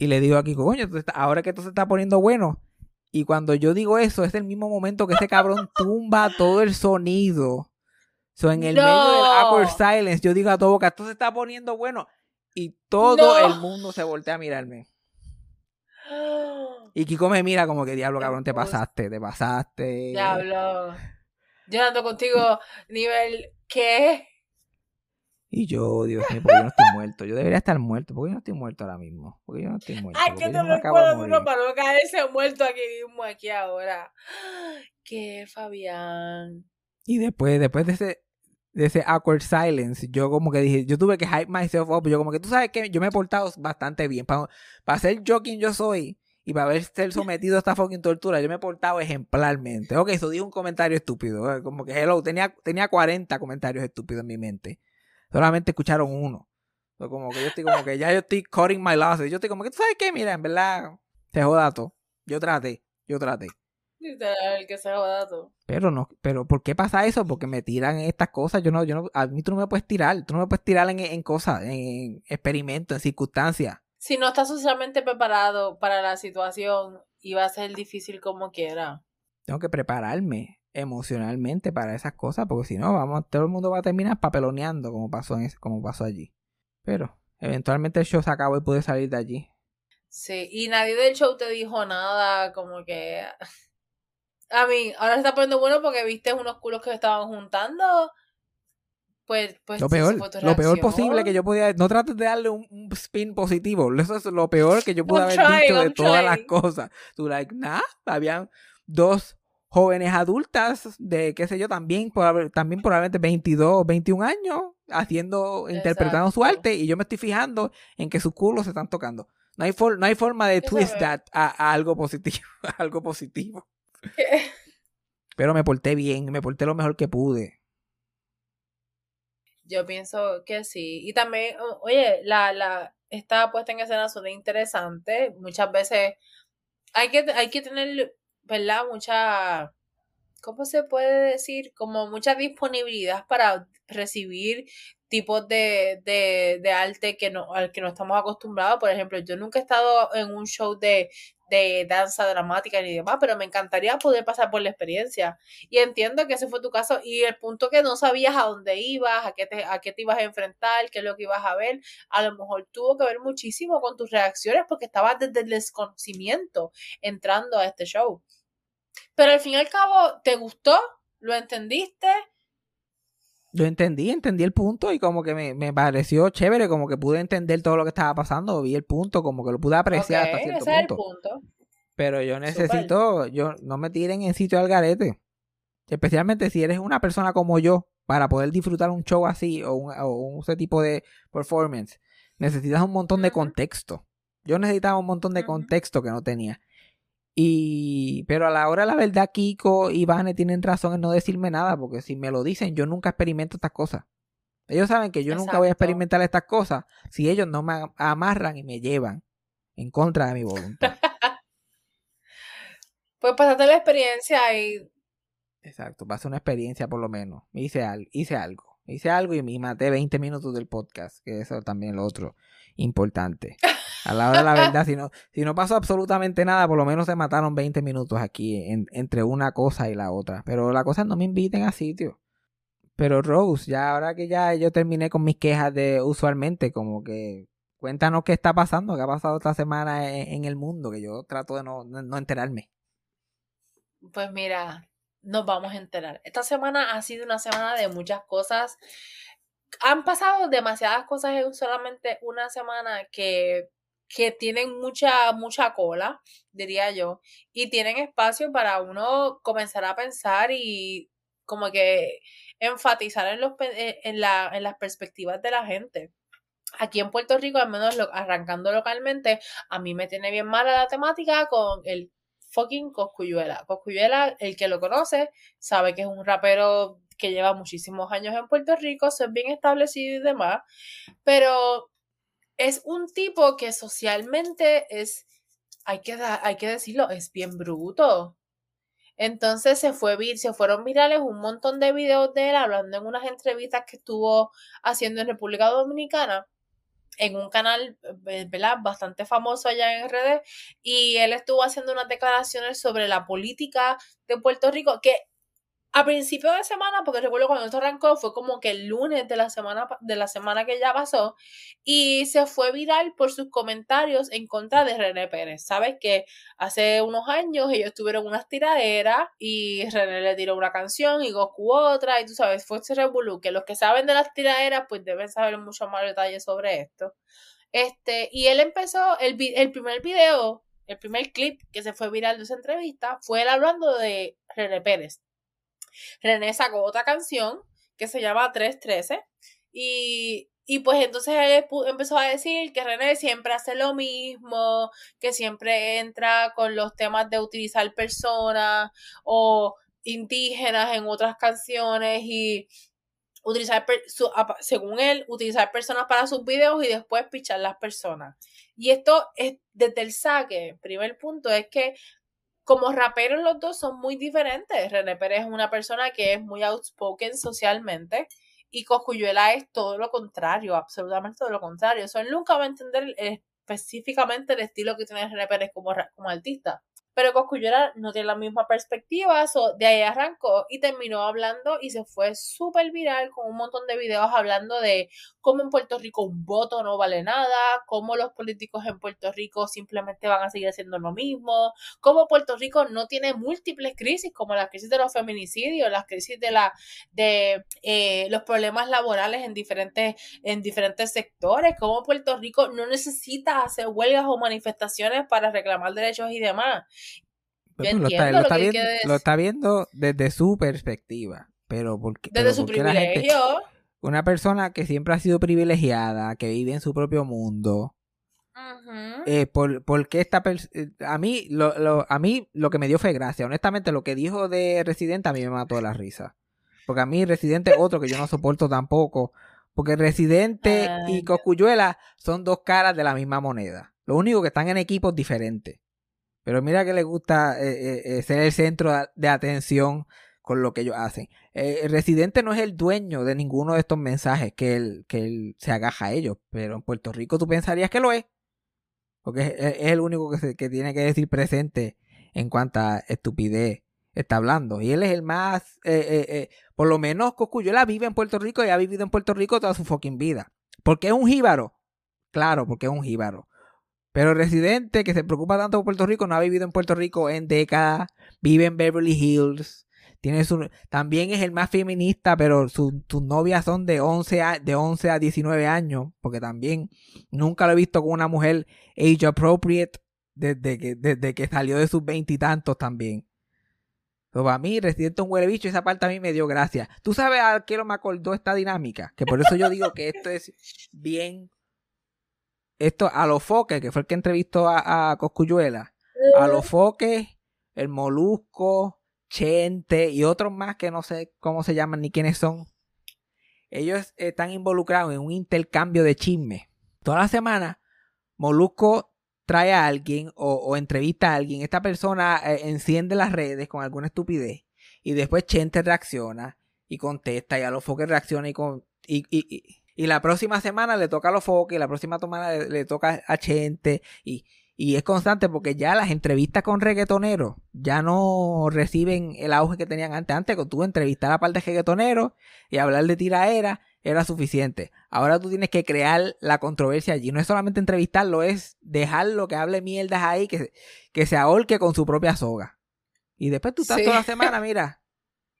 Y le digo a Kiko, coño, tú ahora que esto se está poniendo bueno. Y cuando yo digo eso, es el mismo momento que ese cabrón tumba todo el sonido. So, en el No. medio del awkward silence, yo digo a todo boca, esto se está poniendo bueno. Y todo No. el mundo se voltea a mirarme. Y Kiko me mira como que diablo, cabrón, te pasaste, te pasaste. Diablo. Yo ando contigo, nivel, ¿qué? Y yo, Dios mío, porque yo no estoy muerto. Yo debería estar muerto. porque yo no estoy muerto ahora mismo? Porque yo no estoy muerto. Que yo acabo de cuero duro para no caerse muerto aquí mismo, aquí ahora. ¿Qué, Fabián? Y después, después de ese, de ese awkward silence, yo como que dije, yo tuve que hype myself up. Yo como que tú sabes que yo me he portado bastante bien. Para, para ser yo quien yo soy y para haber ser sometido a esta fucking tortura, yo me he portado ejemplarmente. Ok, eso dijo un comentario estúpido. Como que hello, tenía, tenía 40 comentarios estúpidos en mi mente. Solamente escucharon uno. So, como que yo estoy como que ya yo estoy cutting my losses. Yo estoy como que tú sabes qué, mira, en verdad, se joda todo. Yo traté, yo traté. Literal, que se joda todo. Pero no, pero ¿por qué pasa eso? Porque me tiran estas cosas. Yo no, yo no, a mí tú no me puedes tirar, tú no me puedes tirar en, en cosas, en experimentos, en circunstancias. Si no estás socialmente preparado para la situación, iba a ser difícil como quiera. Tengo que prepararme emocionalmente para esas cosas, porque si no, vamos, todo el mundo va a terminar papeloneando como pasó en ese- como pasó allí. Pero eventualmente el show se acabó y pude salir de allí. Sí, y nadie del show te dijo nada, como que... A mí, ahora se está poniendo bueno porque viste unos culos que se estaban juntando. Pues, pues Lo peor, lo peor posible que yo podía, no trates de darle un, un spin positivo, eso es lo peor que yo pude I'm haber trying, dicho de todas las cosas. Tú like, nah, habían dos jóvenes adultas de, qué sé yo, también, por, también probablemente 22, 21 años, haciendo, interpretando su arte y yo me estoy fijando en que sus culos se están tocando. No hay, for- no hay forma de twist that a, a algo positivo, a algo positivo. Pero me porté bien, me porté lo mejor que pude. Yo pienso que sí. Y también, oye, la, la, esta puesta en escena suena interesante. Muchas veces hay que, hay que tener, ¿verdad? Mucha, ¿cómo se puede decir? Como mucha disponibilidad para recibir tipos de, de, de arte que no, al que no estamos acostumbrados. Por ejemplo, yo nunca he estado en un show de, de danza dramática ni demás, pero me encantaría poder pasar por la experiencia. Y entiendo que ese fue tu caso. Y el punto que no sabías a dónde ibas, a qué te, a qué te ibas a enfrentar, qué es lo que ibas a ver, a lo mejor tuvo que ver muchísimo con tus reacciones porque estabas desde el desconocimiento entrando a este show. Pero al fin y al cabo, ¿te gustó? ¿Lo entendiste? Yo entendí, entendí el punto y como que me, me pareció chévere, como que pude entender todo lo que estaba pasando, vi el punto, como que lo pude apreciar hasta cierto ese es el punto. Pero yo necesito, yo no me tiren en sitio al garete. Especialmente si eres una persona como yo, para poder disfrutar un show así o, un, o un- ese tipo de performance, necesitas un montón de contexto. Yo necesitaba un montón de contexto que no tenía. Y, pero a la hora de la verdad, Kiko y Vane tienen razón en no decirme nada, porque si me lo dicen, yo nunca experimento estas cosas. Ellos saben que yo nunca voy a experimentar estas cosas si ellos no me amarran y me llevan en contra de mi voluntad. Pues pasaste la experiencia y Exacto, pasé una experiencia por lo menos. Hice, al, hice algo. Hice algo y me maté 20 minutos del podcast, que eso también es lo otro importante. A la hora de la verdad, si no, si no pasó absolutamente nada, por lo menos se mataron 20 minutos aquí en- entre una cosa y la otra. Pero la cosa no me inviten a sitio. Pero Rose, ya ahora que ya yo terminé con mis quejas de usualmente, como que cuéntanos qué está pasando, qué ha pasado esta semana en, en el mundo, que yo trato de no- no enterarme. Pues mira, nos vamos a enterar. Esta semana ha sido una semana de muchas cosas. Han pasado demasiadas cosas en solamente una semana que, que tienen mucha, mucha cola, diría yo, y tienen espacio para uno comenzar a pensar y como que enfatizar en, los, pe- en, la, en las perspectivas de la gente. Aquí en Puerto Rico, al menos arrancando localmente, a mí me tiene bien mala la temática con el fucking Coscuyuela. Coscuyuela, el que lo conoce, sabe que es un rapero que lleva muchísimos años en Puerto Rico, es bien establecido y demás, pero es un tipo que socialmente es, hay que, hay que decirlo, es bien bruto. Entonces se fue se fueron virales un montón de videos de él hablando en unas entrevistas que estuvo haciendo en República Dominicana en un canal eh, ¿verdad? bastante famoso allá en RD y él estuvo haciendo unas declaraciones sobre la política de Puerto Rico que a principio de semana, porque recuerdo cuando esto arrancó, fue como que el lunes de la semana de la semana que ya pasó y se fue viral por sus comentarios en contra de René Pérez. Sabes que hace unos años ellos tuvieron unas tiraderas y René le tiró una canción y Goku otra y tú sabes, fue ese revolú que los que saben de las tiraderas pues deben saber mucho más detalles sobre esto. Este, y él empezó, el, el primer video, el primer clip que se fue viral de esa entrevista fue él hablando de René Pérez. René sacó otra canción que se llama 313 y, y pues entonces él empezó a decir que René siempre hace lo mismo, que siempre entra con los temas de utilizar personas o indígenas en otras canciones y utilizar, según él, utilizar personas para sus videos y después pichar las personas. Y esto es desde el saque. Primer punto es que como raperos los dos son muy diferentes. René Pérez es una persona que es muy outspoken socialmente y Coscuyuela es todo lo contrario, absolutamente todo lo contrario. Eso él nunca va a entender específicamente el estilo que tiene René Pérez como, como artista. Pero Coscuyuela no tiene la misma perspectiva, so, de ahí arrancó y terminó hablando y se fue súper viral con un montón de videos hablando de cómo en Puerto Rico un voto no vale nada, cómo los políticos en Puerto Rico simplemente van a seguir haciendo lo mismo, cómo Puerto Rico no tiene múltiples crisis como la crisis de los feminicidios, las crisis de la de eh, los problemas laborales en diferentes en diferentes sectores, cómo Puerto Rico no necesita hacer huelgas o manifestaciones para reclamar derechos y demás. Yo pues, lo, está, entiendo lo lo está que viendo, lo está viendo desde su perspectiva. Pero porque Desde su privilegio. una persona que siempre ha sido privilegiada, que vive en su propio mundo, eh, por, ¿por qué esta eh, a mí lo, lo- a mí lo que me dio fue gracia. Honestamente, lo que dijo de Residente a mí me mató la risa. Porque a mí Residente es otro que yo no soporto tampoco. Porque Residente Ay, y Coscuyuela son dos caras de la misma moneda. Lo único que están en equipos diferentes. Pero mira que le gusta eh, eh, eh, ser el centro de atención con lo que ellos hacen. El Residente no es el dueño de ninguno de estos mensajes que él, que él se agaja a ellos. Pero en Puerto Rico tú pensarías que lo es. Porque es, el único que, se- que tiene que decir presente en cuanta estupidez está hablando. Y él es el más, por lo menos Coscuyuela vive en Puerto Rico y ha vivido en Puerto Rico toda su fucking vida. ¿Por qué es un jíbaro? Claro, porque es un jíbaro. Pero residente que se preocupa tanto por Puerto Rico no ha vivido en Puerto Rico en décadas, vive en Beverly Hills, Tiene su, también es el más feminista, pero su- sus novias son de 11, a, de 11 a 19 años, porque también nunca lo he visto con una mujer age appropriate desde que, desde que salió de sus veintitantos también. Pero para mí, Residente un huele bicho, esa parte a mí me dio gracia. ¿Tú sabes a qué me acordó esta dinámica? Que por eso yo digo que esto es bien... Esto, a los foques, que fue el que entrevistó a, a Coscuyuela. A los foques, el molusco, Chente y otros más que no sé cómo se llaman ni quiénes son. Ellos están involucrados en un intercambio de chismes. Toda la semana, Molusco trae a alguien o, entrevista a alguien. Esta persona eh, enciende las redes con alguna estupidez. Y después Chente reacciona y contesta. Y a los foques reacciona y, y la próxima semana le toca a los foques. Y la próxima semana le, le toca a Chente. Y, y es constante porque ya las entrevistas con reggaetoneros ya no reciben el auge que tenían antes. Antes, cuando tú entrevistar a par de reggaetoneros y hablar de tiraera era suficiente. Ahora tú tienes que crear la controversia allí. No es solamente entrevistarlo, es dejarlo que hable mierdas ahí, que, que se ahorque con su propia soga. Y después tú estás Sí. toda la semana, mira,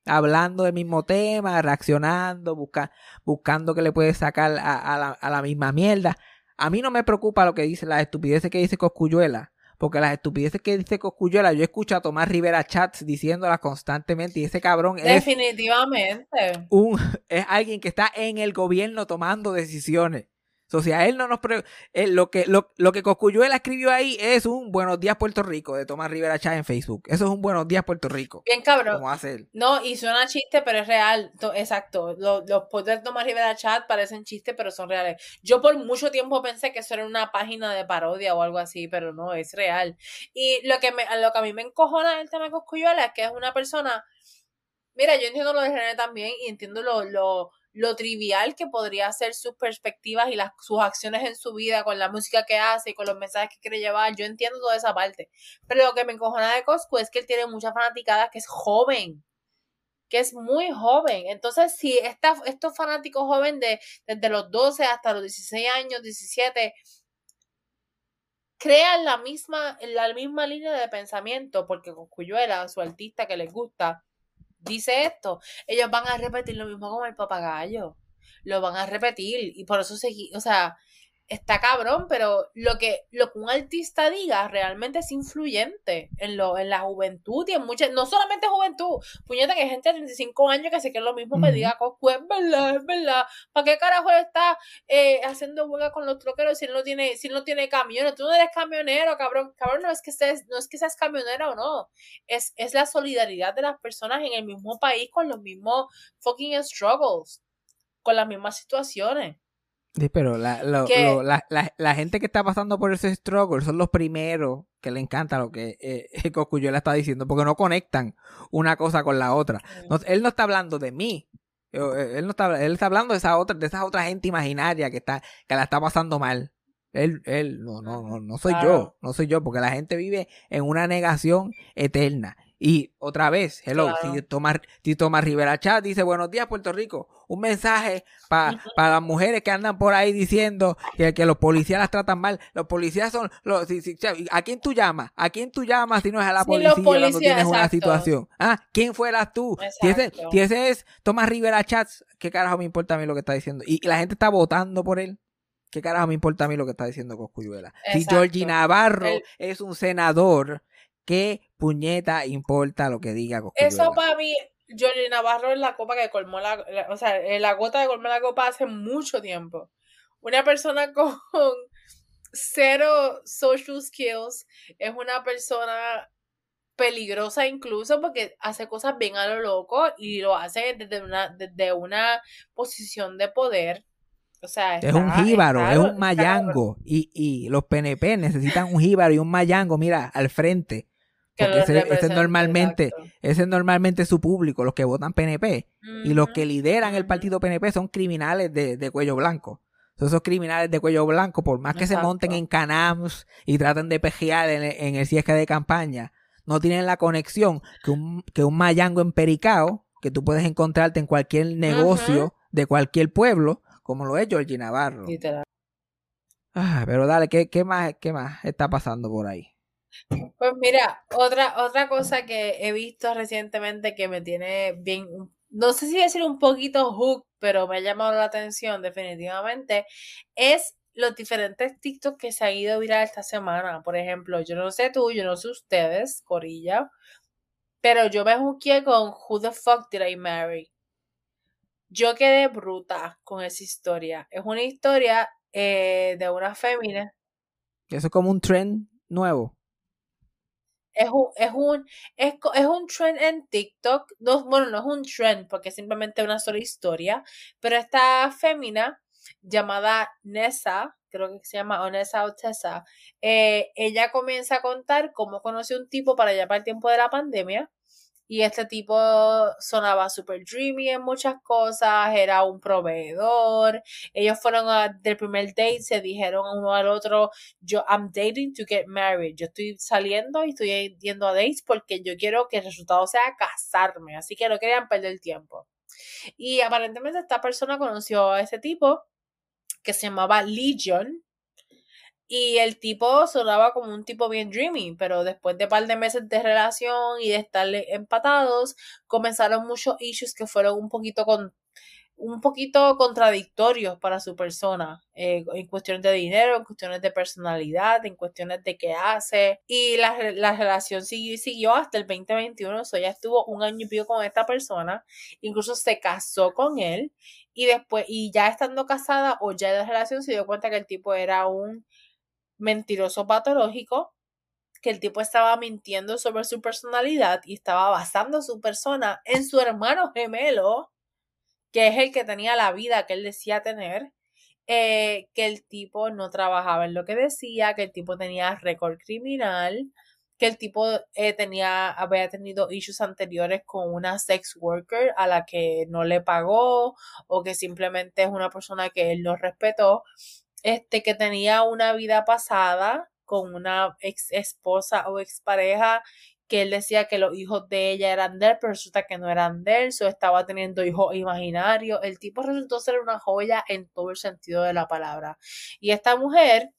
hablando del mismo tema, reaccionando, busca, buscando que le puedes sacar a, a la, a la misma mierda. A mí no me preocupa lo que dice, las estupideces que dice Coscuyuela. Porque las estupideces que dice Coscuyuela, yo escucho a Tomás Rivera Chats diciéndolas constantemente y ese cabrón es Definitivamente. un es alguien que está en el gobierno tomando decisiones. O sea, él no nos pre- él- lo que lo, lo que Coscuyuela escribió ahí es un Buenos días Puerto Rico de Tomás Rivera Chá en Facebook. Eso es un Buenos días Puerto Rico. Bien cabrón. Como hace él. No, y suena chiste, pero es real. To- Exacto. Lo- Los posts de Tomás Rivera Chat parecen chistes, pero son reales. Yo por mucho tiempo pensé que eso era una página de parodia o algo así, pero no, es real. Y lo que, me, lo que a mí me encojona del tema de Coscuyuela es que es una persona. Mira, yo entiendo lo de René también y entiendo lo, lo, lo trivial que podría ser sus perspectivas y las, sus acciones en su vida con la música que hace y con los mensajes que quiere llevar. Yo entiendo toda esa parte. Pero lo que me encojona de Coscu es que él tiene muchas fanaticadas que es joven que es muy joven. Entonces, si esta, estos fanáticos jóvenes de, desde los 12 hasta los 16 años, 17, crean la misma, la misma línea de pensamiento, porque Coscuyuela, su artista que les gusta, dice esto, ellos van a repetir lo mismo como el papagayo. Lo van a repetir. Y por eso seguí, o sea, está cabrón, pero lo que, lo que un artista diga realmente es influyente en lo, en la juventud y en muchas, no solamente juventud, puñeta que hay gente de 35 años que se cree lo mismo que Ujú. diga Coscu, es verdad, es verdad. ¿Para qué carajo está eh, haciendo huelga con los troqueros si él no tiene, si él no tiene camiones? Tú no eres camionero, cabrón. Cabrón, no es que seas, no es que seas camionero o no. Es, es la solidaridad de las personas en el mismo país con los mismos fucking struggles, con las mismas situaciones. Sí, pero la, lo- Que- lo- la, la- la gente que está pasando por ese struggle son los primeros que le encanta lo que eh, Coscuyuela está diciendo, porque no conectan una cosa con la otra. No- él no está hablando de mí. Eh, eh, Él no está, él está hablando de esa otra, de esa otra gente imaginaria que está, que la está pasando mal. Él, él, no, no, no, no soy yo, no soy yo, porque la gente vive en una negación eterna. Y otra vez, hello, Claro. si Tomás, si Tomás Rivera Chat dice buenos días Puerto Rico, un mensaje para Ujú. las mujeres que andan por ahí diciendo que, que los policías las tratan mal. Los policías son, los, si- si- ¿a quién tú llamas? ¿A quién tú llamas si no es a la Sí, policía cuando tienes una situación? Ah, ¿quién fueras tú? Si ese, si ese es Tomás Rivera Chats, ¿qué carajo me importa a mí lo que está diciendo? Y, la gente está votando por él. ¿Qué carajo me importa a mí lo que está diciendo Coscuyuela? Si. Georgie Navarro El- es un senador, ¿qué puñeta importa lo que diga Coscuyuela? Eso para mí, Johnny Navarro es la copa que colmó la, la- o sea, eh, la gota que colmó la copa hace mucho tiempo. Una persona con cero social skills es una persona peligrosa incluso porque hace cosas bien a lo loco y lo hace desde una, desde una posición de poder. O sea, Es un jíbaro, está- es un está- mayango. Y, y los PNP necesitan un jíbaro y un mayango, mira, al frente. Que Porque ese, ese normalmente, exacto. ese es normalmente su público, los que votan PNP. Y los que Ujú, lideran el partido PNP son criminales de, de cuello blanco. Son esos criminales de cuello blanco, por más que se monten en canams y traten de pejear en, en el cierre de campaña, no tienen la conexión que un, que un mayango empericao, que tú puedes encontrarte en cualquier negocio de cualquier pueblo, como lo es Georgie Navarro. Literal. Ah, pero dale, ¿qué, qué más, ¿qué más está pasando por ahí? Pues mira, otra, otra cosa que he visto recientemente que me tiene bien, no sé si decir un poquito hook, pero me ha llamado la atención definitivamente, es los diferentes TikToks que se han ido viral esta semana. Por ejemplo, yo no sé tú, yo no sé ustedes, Corilla, pero yo me juzgué con Who the fuck did I marry? Yo quedé bruta con esa historia. Es una historia eh, de una fémina. Eso es como un trend nuevo. Es un, es un, es, es un trend en TikTok. No, bueno, no es un trend porque es simplemente una sola historia. Pero esta fémina llamada Nessa, creo que se llama Onessa o Tessa, eh, ella comienza a contar cómo conoció un tipo para allá para el tiempo de la pandemia. Y este tipo sonaba super dreamy en muchas cosas, era un proveedor. Ellos fueron a, del primer date, se dijeron uno al otro, yo I'm dating to get married. Yo estoy saliendo y estoy yendo a dates porque yo quiero que el resultado sea casarme. Así que no querían perder tiempo. Y aparentemente esta persona conoció a ese tipo que se llamaba Legion. Y el tipo sonaba como un tipo bien dreamy, pero después de un par de meses de relación y de estar empatados, comenzaron muchos issues que fueron un poquito con un poquito contradictorios para su persona, eh, en cuestiones de dinero, en cuestiones de personalidad, en cuestiones de qué hace. Y la, la relación siguió, siguió hasta el 2021, o sea, ella estuvo un año y pico con esta persona, incluso se casó con él y después, y ya estando casada o ya de relación, se dio cuenta que el tipo era un mentiroso patológico, que el tipo estaba mintiendo sobre su personalidad y estaba basando su persona en su hermano gemelo, que es el que tenía la vida que él decía tener, eh, que el tipo no trabajaba en lo que decía, que el tipo tenía récord criminal, que el tipo eh, tenía, había tenido issues anteriores con una sex worker a la que no le pagó o que simplemente es una persona que él no respetó, este, que tenía una vida pasada con una ex esposa o expareja que él decía que los hijos de ella eran de él, pero resulta que no eran de él, estaba teniendo hijos imaginarios. El tipo resultó ser una joya en todo el sentido de la palabra. Y esta mujer,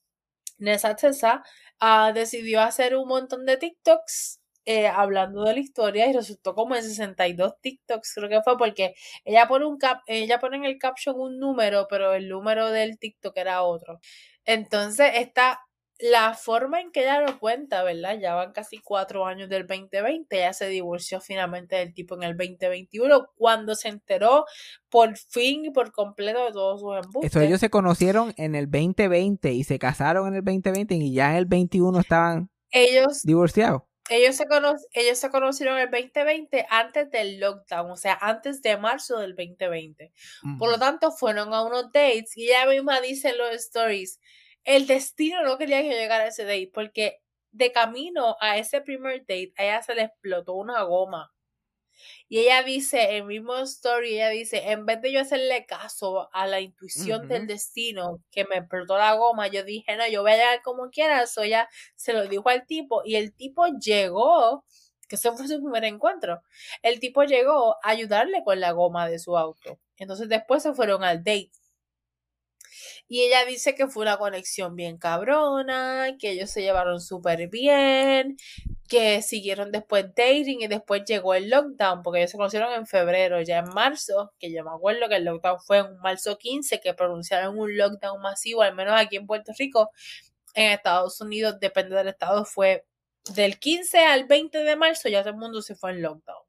Nessa Tessa, Ah, decidió hacer un montón de TikToks eh, hablando de la historia y resultó como en 62 TikToks, creo que fue porque ella pone un cap, ella pone en el caption un número, pero el número del TikTok era otro. Entonces, esta la forma en que ella lo cuenta, ¿verdad? Ya van casi cuatro años del 2020, ella se divorció finalmente del tipo en el 2021 cuando se enteró por fin y por completo de todos sus embustes. Eso ellos se conocieron en el 2020 y se casaron en el 2020 y ya en el 21 estaban ellos, divorciados. Ellos se, ellos se conocieron el 2020 antes del lockdown, o sea, antes de marzo del 2020. Por lo tanto, fueron a unos dates y ella misma dice en los stories, el destino no quería que llegara a ese date porque de camino a ese primer date a ella se le explotó una goma. Y ella dice, en mismo story, ella dice, en vez de yo hacerle caso a la intuición del destino que me explotó la goma, yo dije, no, yo voy a llegar como quiera, eso ella se lo dijo al tipo y el tipo llegó, que ese fue su primer encuentro, el tipo llegó a ayudarle con la goma de su auto. Entonces después se fueron al date. Y ella dice que fue una conexión bien cabrona, que ellos se llevaron súper bien, que siguieron después dating y después llegó el lockdown, porque ellos se conocieron en febrero, ya en marzo, que yo me acuerdo que el lockdown fue en marzo 15, que pronunciaron un lockdown masivo, al menos aquí en Puerto Rico. En Estados Unidos, depende del estado, fue del 15 al 20 de marzo, ya todo el mundo se fue en lockdown.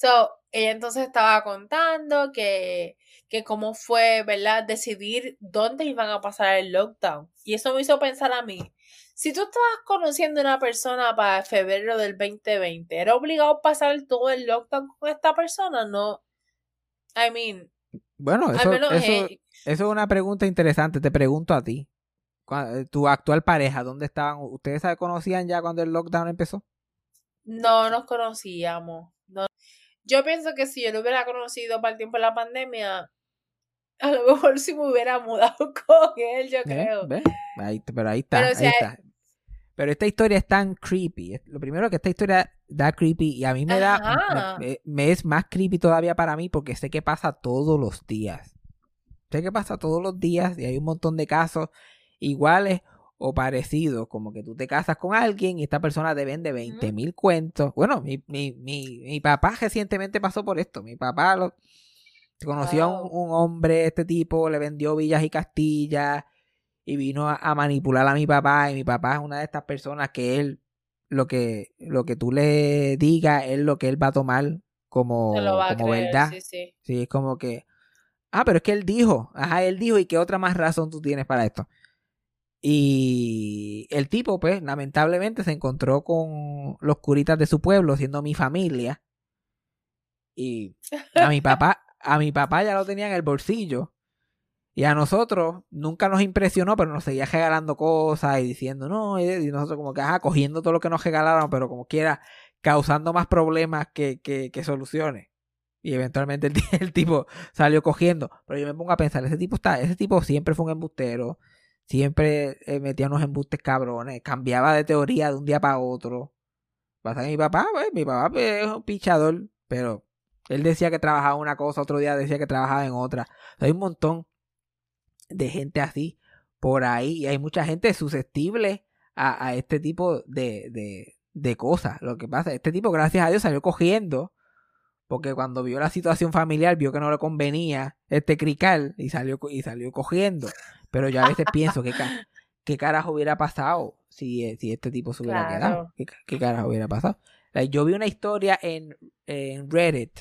So, ella entonces estaba contando que que cómo fue, ¿verdad? Decidir dónde iban a pasar el lockdown. Y eso me hizo pensar a mí, si tú estabas conociendo a una persona para febrero del 2020, ¿era obligado a pasar todo el lockdown con esta persona? No. I mean. Bueno, eso, eso, es una pregunta interesante. Te pregunto a ti. Eh, Tu actual pareja, ¿dónde estaban? ¿Ustedes se conocían ya cuando el lockdown empezó? No nos conocíamos. No. Yo pienso que si yo lo hubiera conocido para el tiempo de la pandemia, a lo mejor si me hubiera mudado con él, yo creo. pero ahí está, pero, ahí está. Pero esta historia es tan creepy. Lo primero que esta historia da creepy y a mí me da, me, es más creepy todavía para mí porque sé que pasa todos los días. Sé que pasa todos los días y hay un montón de casos iguales o parecidos, como que tú te casas con alguien y esta persona te vende 20 mil cuentos. Bueno, mi, mi, mi, mi papá recientemente pasó por esto. Mi papá lo, conoció a un, un hombre, este tipo, le vendió villas y castillas y vino a, a manipular a mi papá y mi papá es una de estas personas que él lo que lo que tú le digas es lo que él va a tomar como, Se lo va a como creer, verdad. sí, sí. Sí, es como que, ah, pero es que él dijo, ajá, él dijo y qué otra más razón tú tienes para esto. Y el tipo, pues, lamentablemente se encontró con los curitas de su pueblo, siendo mi familia. Y a mi papá, a mi papá ya lo tenía en el bolsillo. Y a nosotros nunca nos impresionó, pero nos seguía regalando cosas y diciendo, no, y y nosotros como que, ajá, cogiendo todo lo que nos regalaron, pero como quiera, causando más problemas que, que, que soluciones. Y eventualmente el, el tipo salió cogiendo. Pero yo me pongo a pensar, ese tipo está, ese tipo siempre fue un embustero. Siempre eh, metía unos embustes cabrones. Cambiaba de teoría de un día para otro. Pasa que mi papá, pues, mi papá pues, es un pichador. Pero él decía que trabajaba en una cosa, otro día decía que trabajaba en otra. Hay un montón de gente así por ahí. Y hay mucha gente susceptible a, a este tipo de, de, de cosas. Lo que pasa, este tipo, gracias a Dios, salió cogiendo. Porque cuando vio la situación familiar, vio que no le convenía este crical y salió, y salió cogiendo. Pero yo a veces pienso, ¿qué, ca- qué carajo hubiera pasado si, eh, si este tipo se hubiera Claro. quedado? ¿Qué, qué carajo hubiera pasado? Like, yo vi una historia en, en Reddit,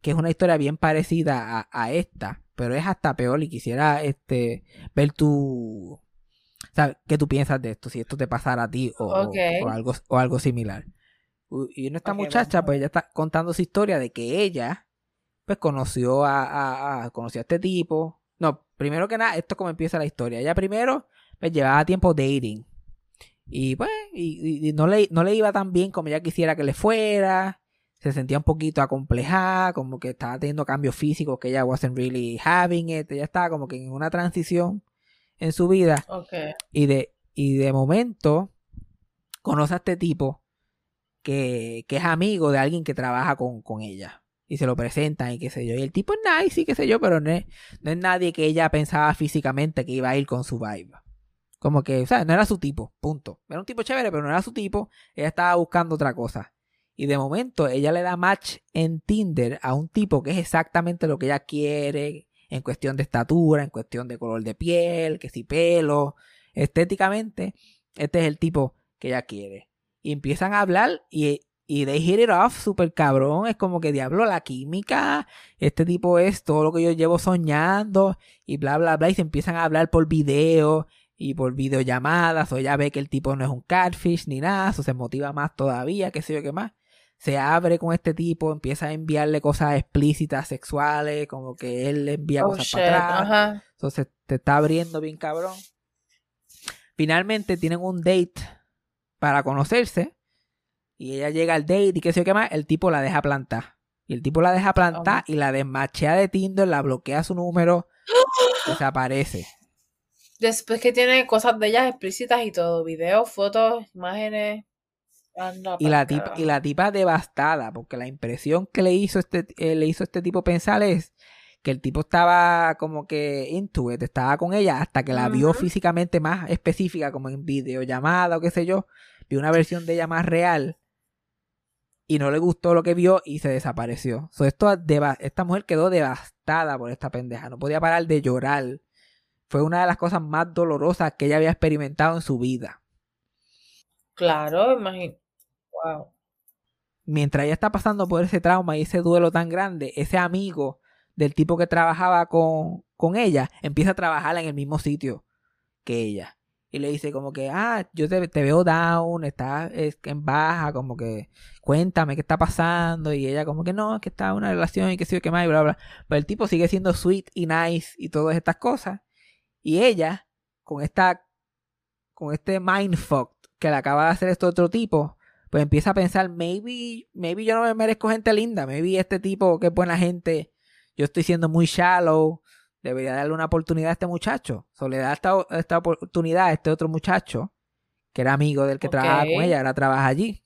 que es una historia bien parecida a, a esta, pero es hasta peor y quisiera este ver tu... ¿sabes? ¿Qué tú piensas de esto? Si esto te pasara a ti o, o- algo, o algo similar. Y esta muchacha, pues ella está contando su historia de que ella, pues conoció a, a- a- conoció a este tipo. No, primero que nada, esto es como empieza la historia. Ella primero, pues llevaba tiempo dating. Y pues, y, no, le, no le iba tan bien como ella quisiera que le fuera. Se sentía un poquito acomplejada, como que estaba teniendo cambios físicos que ella wasn't really having it. Ella estaba como que en una transición en su vida. Y de, y de momento conoce a este tipo que, que es amigo de alguien que trabaja con, con ella. Y se lo presentan y qué sé yo. Y el tipo es nice y qué sé yo, pero no es, no es nadie que ella pensaba físicamente que iba a ir con su vibe. Como que, o sea, no era su tipo, punto. Era un tipo chévere, pero no era su tipo. Ella estaba buscando otra cosa. Y de momento ella le da match en Tinder a un tipo que es exactamente lo que ella quiere en cuestión de estatura, en cuestión de color de piel, que si pelo, estéticamente, este es el tipo que ella quiere. Y empiezan a hablar y, y they hit it off super cabrón. Es como que diablo, la química. Este tipo es todo lo que yo llevo soñando y bla, bla, bla. Y se empiezan a hablar por video y por videollamadas. O ella ve que el tipo no es un catfish ni nada. O se motiva más todavía, qué sé yo qué más. Se abre con este tipo, empieza a enviarle cosas explícitas, sexuales, como que él le envía Oh, cosas shit. para atrás. Ajá. Entonces te está abriendo bien cabrón. Finalmente tienen un date para conocerse. Y ella llega al date y qué sé yo qué más. El tipo la deja plantar. Y el tipo la deja plantar y la desmachea de Tinder, la bloquea su número, desaparece. Después que tiene cosas de ellas explícitas y todo, videos, fotos, imágenes. Anda Y la, tipa, y la tipa devastada, porque la impresión que le hizo este, eh, le hizo este tipo pensar es que el tipo estaba como que into it, estaba con ella hasta que la vio físicamente más específica, como en videollamada o qué sé yo, vio una versión de ella más real y no le gustó lo que vio y se desapareció. So, esto esta mujer quedó devastada por esta pendeja, no podía parar de llorar. Fue una de las cosas más dolorosas que ella había experimentado en su vida. Claro, imagino. Wow. mientras ella está pasando por ese trauma y ese duelo tan grande, ese amigo del tipo que trabajaba con, con ella empieza a trabajar en el mismo sitio que ella. Y le dice como que, ah, yo te, te veo down, estás es, en baja, como que cuéntame qué está pasando. Y ella como que no, es que está una relación y que sí, que más, y bla, bla. Pero el tipo sigue siendo sweet y nice y todas estas cosas. Y ella, con esta, con este mindfuck que le acaba de hacer este otro tipo, pues empieza a pensar, maybe, maybe yo no me merezco gente linda, maybe este tipo que es buena gente, yo estoy siendo muy shallow, debería darle una oportunidad a este muchacho. So, le da esta, esta oportunidad a este otro muchacho, que era amigo del que trabajaba con ella, ahora trabaja allí.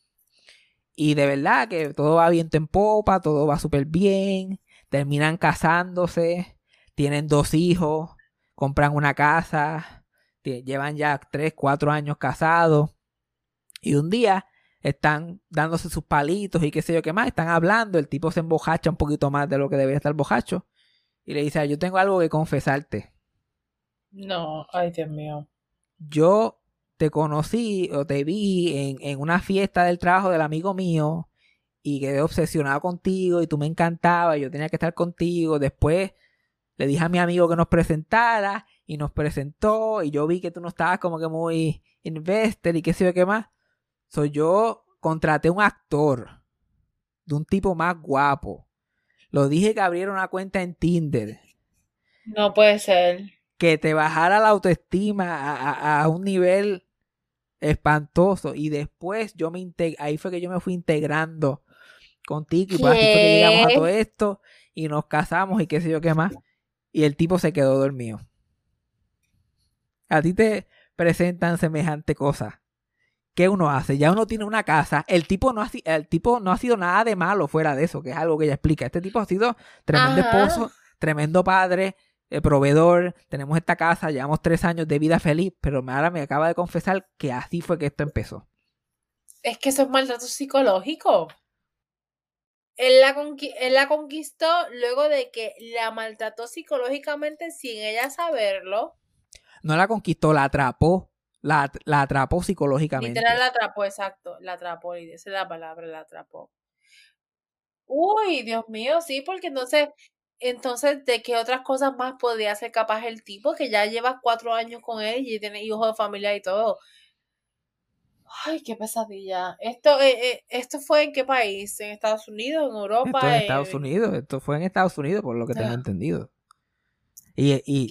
Y de verdad que todo va viento en popa, todo va súper bien, terminan casándose, tienen dos hijos, compran una casa, Llevan ya 3, 4 años casados. Y un día están dándose sus palitos y qué sé yo qué más. Están hablando. El tipo se embojacha un poquito más de lo que debería estar bojacho. Y le dice, yo tengo algo que confesarte. No, ay Dios mío. yo te conocí o te vi en, en una fiesta del trabajo del amigo mío y quedé obsesionado contigo y tú me encantaba y yo tenía que estar contigo. Después le dije a mi amigo que nos presentara y nos presentó y yo vi que tú no estabas como que muy invested y qué sé yo qué más. Soy yo contraté un actor de un tipo más guapo. Lo dije que abriera una cuenta en Tinder. No puede ser. que te bajara la autoestima a, a- a un nivel espantoso. Y después yo me integ- ahí fue que yo me fui integrando contigo y pues así fue que llegamos a todo esto y nos casamos y qué sé yo qué más. Y el tipo se quedó dormido. A ti te presentan semejante cosa ¿Qué uno hace? Ya uno tiene una casa. El tipo no ha, el tipo no ha sido nada de malo fuera de eso, que es algo que ella explica. Este tipo ha sido tremendo Ajá. esposo, tremendo padre, eh, proveedor. Tenemos esta casa, llevamos tres años de vida feliz, pero ahora me acaba de confesar que así fue que esto empezó. Es que eso es maltrato psicológico. Él la, él la conquistó luego de que la maltrató psicológicamente sin ella saberlo. No la conquistó, la atrapó. La, la atrapó psicológicamente. Literal la atrapó, exacto. La atrapó, y esa es la palabra, la atrapó. Uy, Dios mío, sí, porque entonces, entonces, ¿de qué otras cosas más podría ser capaz el tipo que ya lleva cuatro años con él y tiene hijos de familia y todo? Ay, qué pesadilla. Esto, eh, eh, ¿esto fue en qué país? ¿En Estados Unidos? ¿En Europa? Esto en en- Estados Unidos, esto fue en Estados Unidos, por lo que tengo Ah. entendido. Y, y,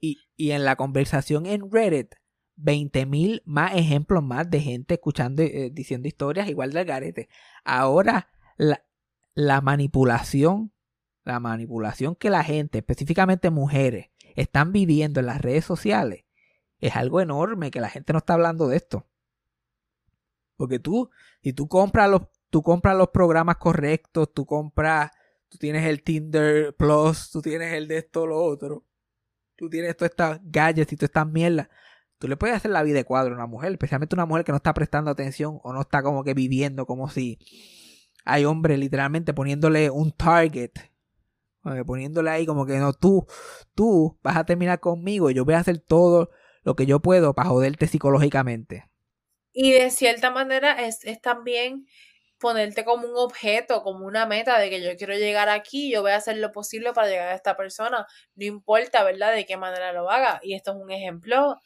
y- y en la conversación en Reddit, 20.000 más ejemplos más de gente escuchando, eh, diciendo historias igual del garete. Ahora, la, la manipulación, la manipulación que la gente, específicamente mujeres, están viviendo en las redes sociales, es algo enorme que la gente no está hablando de esto. Porque tú, si tú compras los, tú compras los programas correctos, tú compras, tú tienes el Tinder Plus, tú tienes el de esto, lo otro, tú tienes todas estas gadgets y todas estas mierdas, tú le puedes hacer la vida de cuadro a una mujer, especialmente una mujer que no está prestando atención o no está como que viviendo como si hay hombres literalmente poniéndole un target, poniéndole ahí como que no, tú, tú vas a terminar conmigo y yo voy a hacer todo lo que yo puedo para joderte psicológicamente. Y de cierta manera es, es también ponerte como un objeto, como una meta de que yo quiero llegar aquí, yo voy a hacer lo posible para llegar a esta persona, no importa, ¿verdad?, de qué manera lo haga. Y esto es un ejemplo,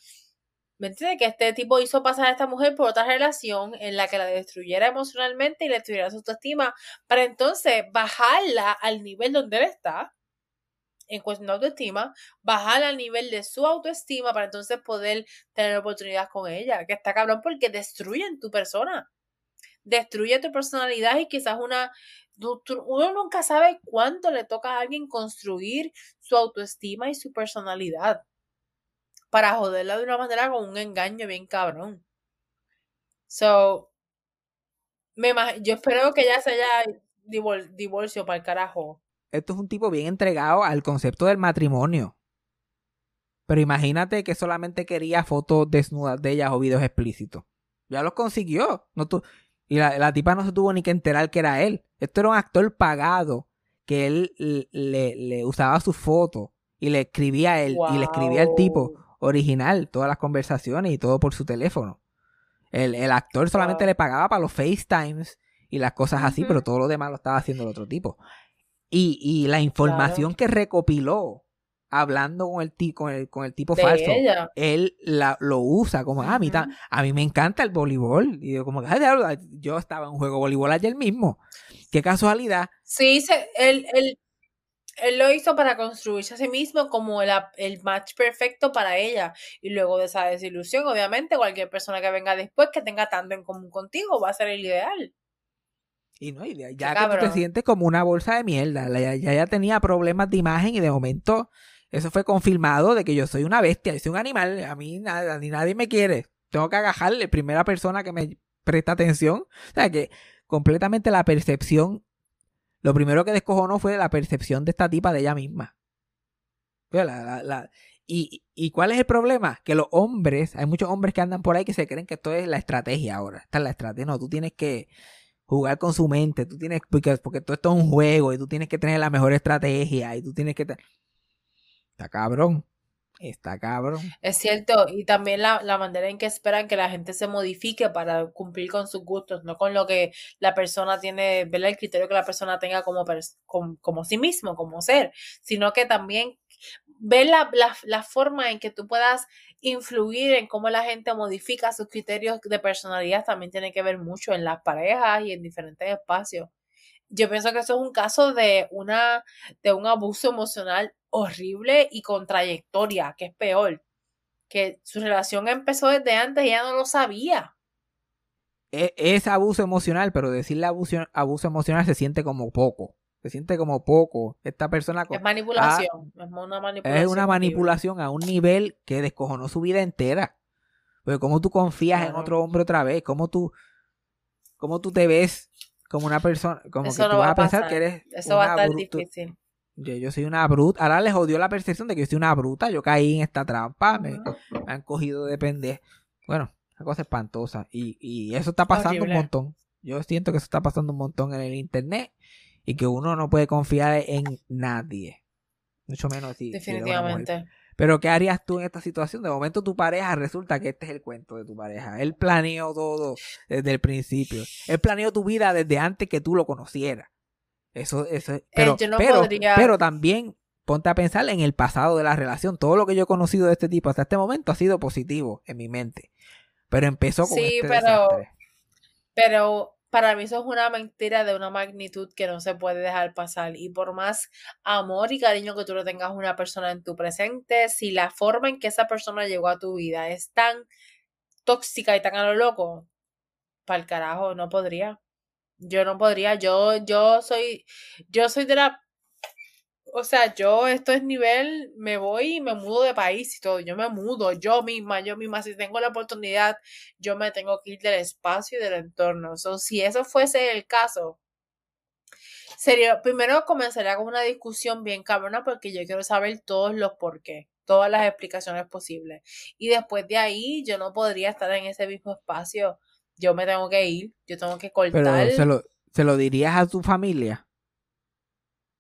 ¿me entiendes? Que este tipo hizo pasar a esta mujer por otra relación en la que la destruyera emocionalmente y le destruyera su autoestima, para entonces bajarla al nivel donde él está, en cuestión de autoestima, bajarla al nivel de su autoestima para entonces poder tener oportunidad con ella, que está cabrón porque destruyen tu persona, destruye tu personalidad y quizás una, uno nunca sabe cuánto le toca a alguien construir su autoestima y su personalidad para joderla de una manera con un engaño bien cabrón. So, me yo espero que ella se haya divor- divorcio para el carajo. Esto es un tipo bien entregado al concepto del matrimonio. Pero imagínate que solamente quería fotos desnudas de ellas o videos explícitos. Ya los consiguió. No tu- y la, la tipa no se tuvo ni que enterar que era él. Esto era un actor pagado que él le, le usaba su foto y le escribía a él y le escribía al tipo. Original todas las conversaciones y todo por su teléfono. El, el actor solamente Wow. le pagaba para los FaceTimes y las cosas así, pero todo lo demás lo estaba haciendo el otro tipo. Y, y la información que recopiló hablando con el, con el, con el tipo De falso, ella. él la, lo usa como, ah, a, mí, ta- a mí me encanta el voleibol. Y yo como, "Ay, diablo, yo estaba en un juego de voleibol ayer mismo. Qué casualidad. Sí, se, él, él, él lo hizo para construirse a sí mismo como el, el match perfecto para ella. Y luego de esa desilusión, obviamente, cualquier persona que venga después que tenga tanto en común contigo va a ser el ideal. Y no, y de- ya Qué que tú te sientes como una bolsa de mierda. La- Ya, ya, ya tenía problemas de imagen y de momento eso fue confirmado de que yo soy una bestia, yo soy un animal. A mí nada, ni nadie me quiere. Tengo que agajarle, primera persona que me presta atención. O sea que completamente la percepción, lo primero que descojonó fue la percepción de esta tipa de ella misma. La- ¿Y, ¿Y cuál es el problema? Que los hombres, hay muchos hombres que andan por ahí que se creen que esto es la estrategia ahora. Esta es la estrategia. No, tú tienes que jugar con su mente. Tú tienes, porque, porque todo esto es un juego y tú tienes que tener la mejor estrategia y tú tienes que... Está cabrón. Está cabrón. Es cierto, y también la, la manera en que esperan que la gente se modifique para cumplir con sus gustos, no con lo que la persona tiene, ¿verdad? El criterio que la persona tenga como, como, sí mismo, como ser, sino que también ver la, la, la forma en que tú puedas influir en cómo la gente modifica sus criterios de personalidad también tiene que ver mucho en las parejas y en diferentes espacios. Yo pienso que eso es un caso de una de un abuso emocional horrible y con trayectoria, que es peor. Que su relación empezó desde antes y ella no lo sabía. Es, es abuso emocional, pero decirle abuso, abuso emocional se siente como poco. Se siente como poco. Esta persona Es manipulación. es una manipulación. Ah, es una manipulación a un nivel que descojonó su vida entera. Pero cómo tú confías en otro hombre otra vez, cómo tú, cómo tú te ves como una persona, como Eso que tú va vas a a pensar pasar. que eres Eso va a estar difícil. Yo, yo soy una bruta. Ahora les jodió la percepción de que yo soy una bruta. Yo caí en esta trampa. Me, me han cogido de pendejo. Bueno, una cosa espantosa. Y, y eso está pasando Horrible. un montón. Yo siento que eso está pasando un montón en el internet. Y que uno no puede confiar en nadie. Mucho menos si. si Pero ¿qué harías tú en esta situación? De momento tu pareja resulta que este es el cuento de tu pareja. Él planeó todo desde el principio. Él planeó tu vida desde antes que tú lo conocieras. Eso, eso. Pero, no pero, podría- pero también ponte a pensar en el pasado de la relación. Todo lo que yo he conocido de este tipo hasta este momento ha sido positivo en mi mente. Pero empezó con Sí, este pero- desastre. Pero para mí eso es una mentira de una magnitud que no se puede dejar pasar. Y por más amor y cariño que tú le tengas a una persona en tu presente, si la forma en que esa persona llegó a tu vida es tan tóxica y tan a lo loco, para el carajo, no podría. Yo no podría. Yo, yo soy, yo soy de la o sea, yo esto es nivel, me voy y me mudo de país y todo, yo me mudo, yo misma, yo misma, si tengo la oportunidad, yo me tengo que ir del espacio y del entorno. So, si eso fuese el caso, sería, primero comenzaría con una discusión bien cabrona porque yo quiero saber todos los por qué, todas las explicaciones posibles. Y después de ahí, yo no podría estar en ese mismo espacio. Yo me tengo que ir, yo tengo que cortar. Pero se lo, se lo dirías a tu familia.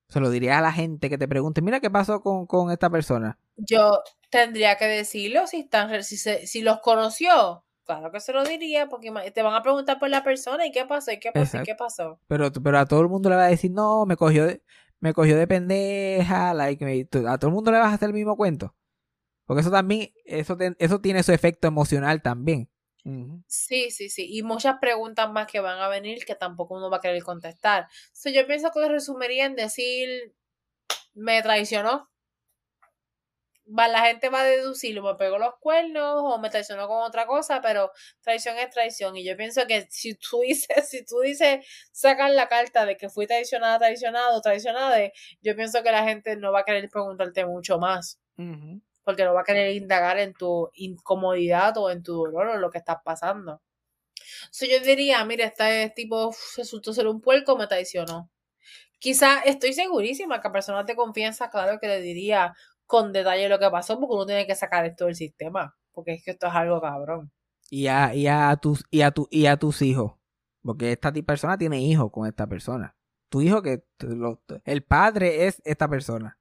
Se lo dirías a la gente que te pregunte, mira qué pasó con, con esta persona. yo tendría que decirlo si están si, se- si los conoció claro que se lo diría porque te van a preguntar por la persona y qué pasó y qué pasó y qué pasó Pero, pero a todo el mundo le va a decir, no, me cogió de, me cogió de pendeja, like, me- a todo el mundo le vas a hacer el mismo cuento. Porque eso también, eso, te- eso tiene su efecto emocional también. Sí sí sí y muchas preguntas más que van a venir que tampoco uno va a querer contestar so, yo pienso que resumiría en decir me traicionó va, la gente va a deducir, me pegó los cuernos o me traicionó con otra cosa, pero traición es traición. Y yo pienso que si tú dices, si tú dices, sacan la carta de que fui traicionada, traicionado, traicionada, yo pienso que la gente no va a querer preguntarte mucho más, Ujú. Porque no va a querer indagar en tu incomodidad o en tu dolor o lo que estás pasando. So, yo diría, mira, este tipo resultó ser un puerco, me traicionó. Quizá estoy segurísima que a personas de confianza, claro que le diría con detalle lo que pasó, porque uno tiene que sacar esto del sistema, porque es que esto es algo cabrón. Y a, tus, hijos. Porque esta persona tiene hijos con esta persona. Tu hijo que el padre es esta persona.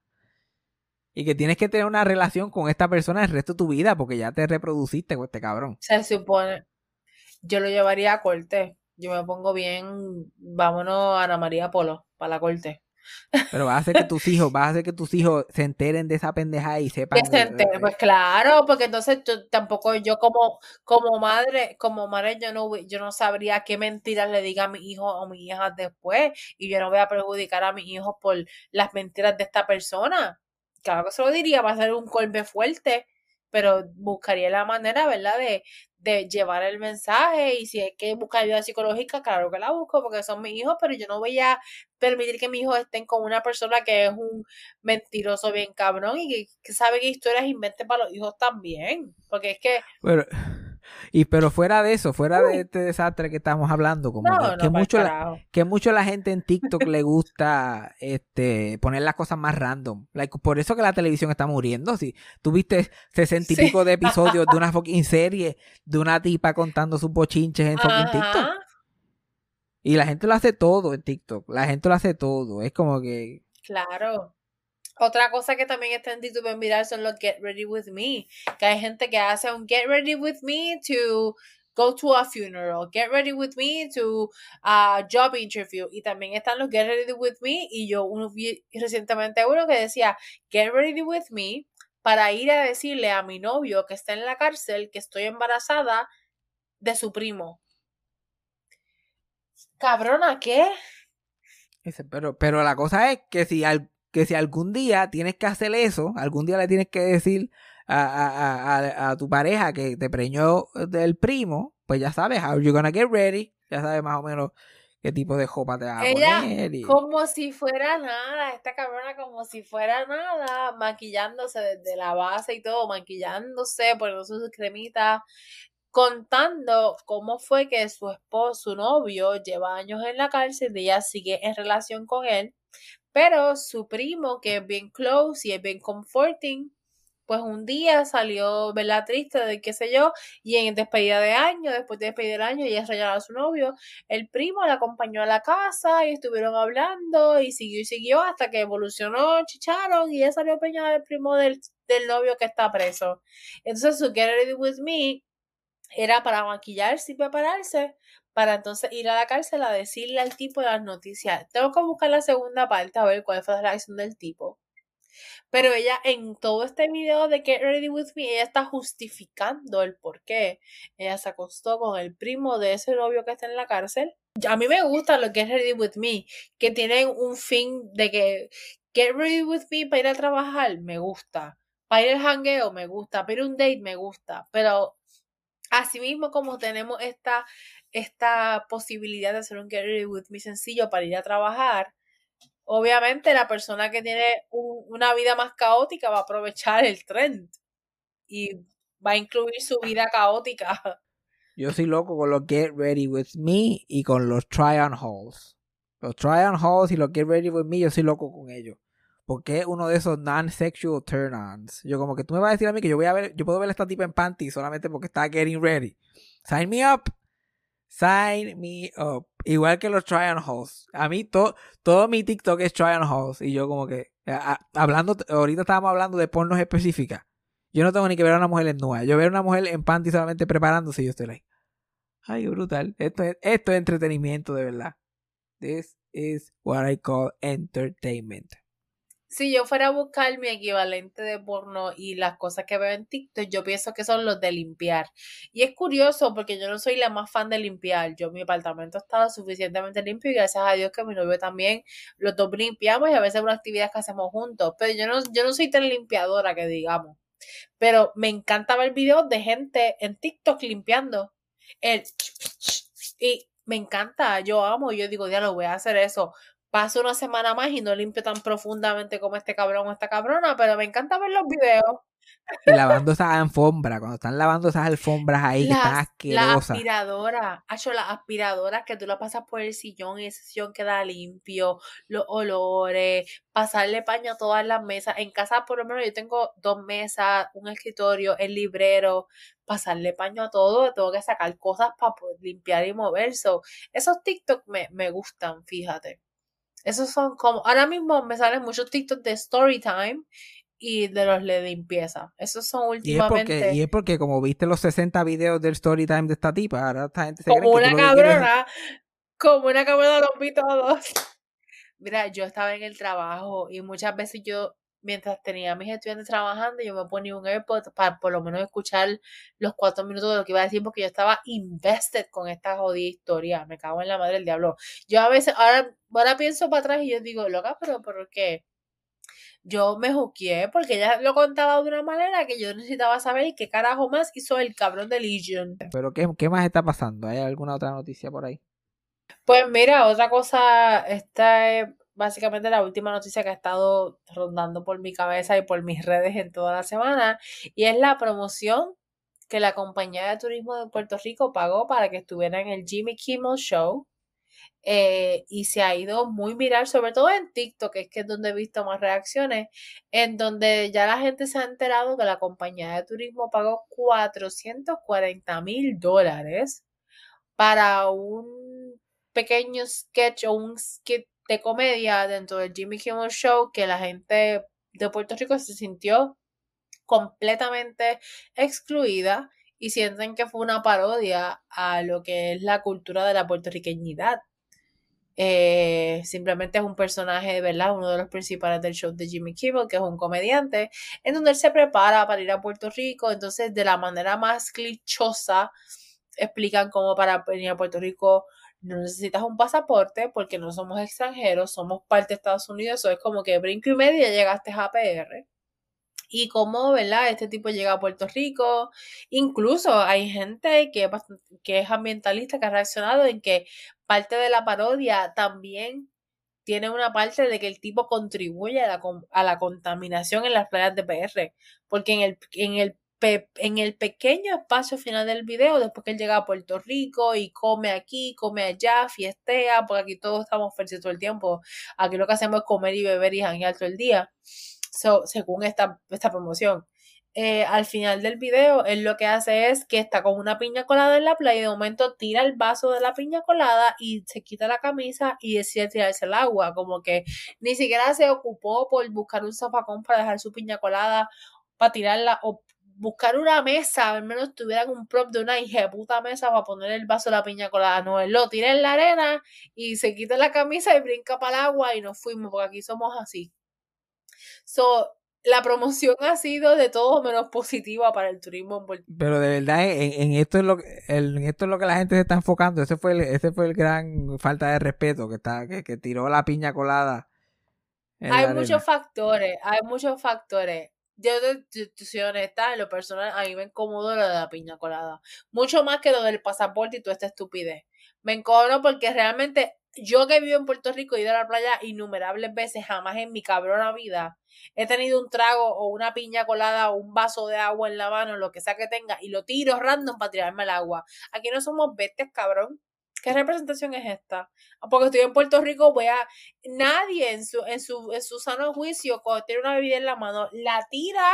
Y que tienes que tener una relación con esta persona el resto de tu vida, porque ya te reproduciste con este cabrón. Se supone, yo lo llevaría a corte. Yo me pongo bien, vámonos a Ana María Polo, para la corte. Pero vas a hacer que tus hijos, vas a hacer que tus hijos se enteren de esa pendeja y sepan. Que se entere, pues claro, porque entonces yo, tampoco yo como, como madre, como madre yo no, yo no sabría qué mentiras le diga a mi hijo o mi hija después y yo no voy a perjudicar a mis hijos por las mentiras de esta persona. Claro que se lo diría, va a ser un golpe fuerte, pero buscaría la manera, ¿verdad? De, de llevar el mensaje y si hay que buscar ayuda psicológica, claro que la busco porque son mis hijos, pero yo no voy a permitir que mis hijos estén con una persona que es un mentiroso bien cabrón y que, que sabe qué historias invente para los hijos también. Porque es que Y pero fuera de eso, fuera de este desastre que estamos hablando, como No, que, no, que pa'l mucho la, que mucho la gente en TikTok le gusta este poner las cosas más random. Like, por eso que la televisión está muriendo. Si tuviste sesenta y Sí. pico de episodios de una fucking serie de una tipa contando sus bochinches en fucking TikTok. Y la gente lo hace todo en TikTok. La gente lo hace todo. Es como que claro. Otra cosa que también está en TikTok para mirar son los Get Ready With Me. Que hay gente que hace un Get Ready With Me to go to a funeral. Get Ready With Me to a job interview. Y también están los Get Ready With Me. Y yo uno vi recientemente uno que decía Get Ready With Me para ir a decirle a mi novio que está en la cárcel que estoy embarazada de su primo. Cabrona, ¿qué? Pero, pero la cosa es que si, al- que si algún día tienes que hacer eso, algún día le tienes que decir a, a- a- a- tu pareja que te preñó del primo, pues ya sabes, how you gonna get ready, ya sabes más o menos qué tipo de jopa te vas a Ella, poner. y- Como si fuera nada, esta cabrona como si fuera nada, maquillándose desde la base y todo, maquillándose, poniéndose sus cremitas, contando cómo fue que su esposo, su novio, lleva años en la cárcel y ella sigue en relación con él, pero su primo, que es bien close y es bien comforting, pues un día salió, ¿verdad? Triste de qué sé yo, y en despedida de año, después de despedir el año, ella regaló a su novio, el primo la acompañó a la casa y estuvieron hablando y siguió y siguió hasta que evolucionó, chicharon y ella salió peñada del primo del, del novio que está preso. Entonces su Get Ready With Me era para maquillarse y prepararse para entonces ir a la cárcel a decirle al tipo las noticias. Tengo que buscar la segunda parte a ver cuál fue la reacción del tipo. Pero ella en todo este video de Get Ready With Me, ella está justificando el por qué ella se acostó con el primo de ese novio que está en la cárcel. A mí me gusta lo Get Ready With Me, que tienen un fin de que Get Ready With Me para ir a trabajar, me gusta. Para ir al jangueo, me gusta. Para ir a un date, me gusta. Pero asimismo como tenemos esta, esta posibilidad de hacer un Get Ready With Me sencillo para ir a trabajar, obviamente la persona que tiene un- una vida más caótica va a aprovechar el trend y va a incluir su vida caótica. Yo soy loco con los Get Ready With Me y con los Try On Hauls. Los Try On Hauls y los Get Ready With Me, yo soy loco con ellos. Porque es uno de esos non-sexual turn-ons. Yo como que tú me vas a decir a mí que yo voy a ver, yo puedo ver a esta tipa en panty solamente porque está getting ready. Sign me up. Sign me up. Igual que los try on hauls. A mí to- todo mi TikTok es try on hauls. Y yo como que, hablando, ahorita estábamos hablando de pornos específicas. Yo no tengo ni que ver a una mujer en nua. Yo veo a una mujer en panty solamente preparándose y yo estoy like, ay, brutal. Esto es, esto es entretenimiento de verdad. This is what I call entertainment. Si yo fuera a buscar mi equivalente de porno y las cosas que veo en TikTok, yo pienso que son los de limpiar. Y es curioso porque yo no soy la más fan de limpiar. Yo mi apartamento estaba suficientemente limpio y gracias a Dios que mi novio también, los dos limpiamos y a veces una actividad que hacemos juntos. Pero yo no, yo no soy tan limpiadora que digamos. Pero me encanta ver videos de gente en TikTok limpiando. El y me encanta, yo amo, yo digo, ya lo voy a hacer eso. Paso una semana más y no limpio tan profundamente como este cabrón o esta cabrona, pero me encanta ver los videos. Y lavando esas alfombras, cuando están lavando esas alfombras ahí que están Las, las asquerosas. aspiradoras, hecho las aspiradoras que tú las pasas por el sillón y ese sillón queda limpio, los olores, pasarle paño a todas las mesas. En casa por lo menos yo tengo dos mesas, un escritorio, el librero, pasarle paño a todo, tengo que sacar cosas para poder limpiar y mover. So, esos TikTok me, me gustan, fíjate. Esos son como, ahora mismo me salen muchos TikTok de story time y de los de limpieza. Esos son Y es, porque, últimamente y es porque como viste los 60 videos del story time de esta tipa, ahora esta gente se como una quieres cabrona, como una cabrona los vi todos. Mira, yo estaba en el trabajo y muchas veces yo, mientras tenía a mis estudiantes trabajando, yo me ponía un AirPod para por lo menos escuchar los cuatro minutos de lo que iba a decir, porque yo estaba invested con esta jodida historia. Me cago en la madre del diablo. Yo a veces, ahora, ahora pienso para atrás y yo digo, loca, pero ¿por qué? Yo me juqueé porque ella lo contaba de una manera que yo necesitaba saber qué carajo más hizo el cabrón de Legion. Pero ¿qué, ¿qué más está pasando? ¿Hay alguna otra noticia por ahí? Pues mira, otra cosa, esta es básicamente la última noticia que ha estado rondando por mi cabeza y por mis redes en toda la semana, y es la promoción que la compañía de turismo de Puerto Rico pagó para que estuviera en el Jimmy Kimmel Show. eh, y se ha ido muy viral, sobre todo en TikTok, es que es donde he visto más reacciones, en donde ya la gente se ha enterado que la compañía de turismo pagó 440 mil dólares para un pequeño sketch o un skit de comedia dentro del Jimmy Kimmel Show que la gente de Puerto Rico se sintió completamente excluida y sienten que fue una parodia a lo que es la cultura de la puertorriqueñidad. Eh, simplemente es un personaje, ¿verdad? Uno de los principales del show de Jimmy Kimmel, que es un comediante, en donde él se prepara para ir a Puerto Rico. Entonces, de la manera más clichosa, explican cómo para venir a Puerto Rico no necesitas un pasaporte porque no somos extranjeros, somos parte de Estados Unidos. Eso es como que brinco y medio llegaste a PR y cómo, ¿verdad? Este tipo llega a Puerto Rico. Incluso hay gente que que es ambientalista que ha reaccionado en que parte de la parodia también tiene una parte de que el tipo contribuye a la, a la contaminación en las playas de PR. Porque en el, en el en el pequeño espacio final del video, después que él llega a Puerto Rico y come aquí, come allá, fiestea, porque aquí todos estamos felices todo el tiempo. Aquí lo que hacemos es comer y beber y janguear todo el día. So, según esta, esta promoción. Eh, al final del video, él lo que hace es que está con una piña colada en la playa y de momento tira el vaso de la piña colada y se quita la camisa y decide tirarse al agua. Como que ni siquiera se ocupó por buscar un zafacón para dejar su piña colada, para tirarla o buscar una mesa, al menos tuvieran un prop de una hija puta mesa para poner el vaso de la piña colada. No, él lo tira en la arena y se quita la camisa y brinca para el agua y nos fuimos, porque aquí somos así. So, la promoción ha sido de todo menos positiva para el turismo en Puerto Pero de verdad, en, en esto es lo que, en esto es lo que la gente se está enfocando. Ese fue el, ese fue el gran falta de respeto que está, que, que tiró la piña colada. Hay muchos factores, hay muchos factores. Yo te, soy honesta, en lo personal, a mí me incomodó lo de la piña colada. Mucho más que lo del pasaporte y toda esta estupidez. Me encojono porque realmente yo que vivo en Puerto Rico he ido a la playa innumerables veces, jamás en mi cabrona vida he tenido un trago o una piña colada o un vaso de agua en la mano, lo que sea que tenga, y lo tiro random para tirarme al agua. Aquí no somos bestias, cabrón. ¿Qué representación es esta? Ah, Porque estoy en Puerto Rico, voy a. Nadie en su, en su, en su sano juicio, cuando tiene una bebida en la mano, la tira.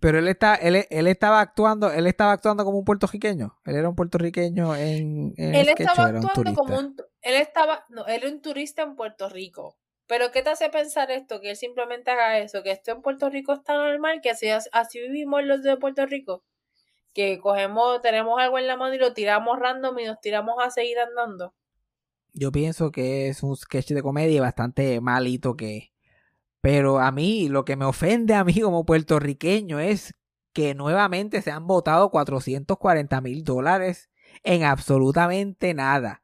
Pero él está, él, él estaba actuando, él estaba actuando como un puertorriqueño. Él era un puertorriqueño en, en Él estaba un actuando como un. Él estaba. No, él era un turista en Puerto Rico. Pero ¿qué te hace pensar esto? Que él simplemente haga eso, que esto en Puerto Rico está normal, que así, así vivimos los de Puerto Rico. Que cogemos, tenemos algo en la mano y lo tiramos random y nos tiramos a seguir andando. Yo pienso que es un sketch de comedia bastante malito que. Pero a mí, lo que me ofende a mí como puertorriqueño es que nuevamente se han votado 440 mil dólares en absolutamente nada.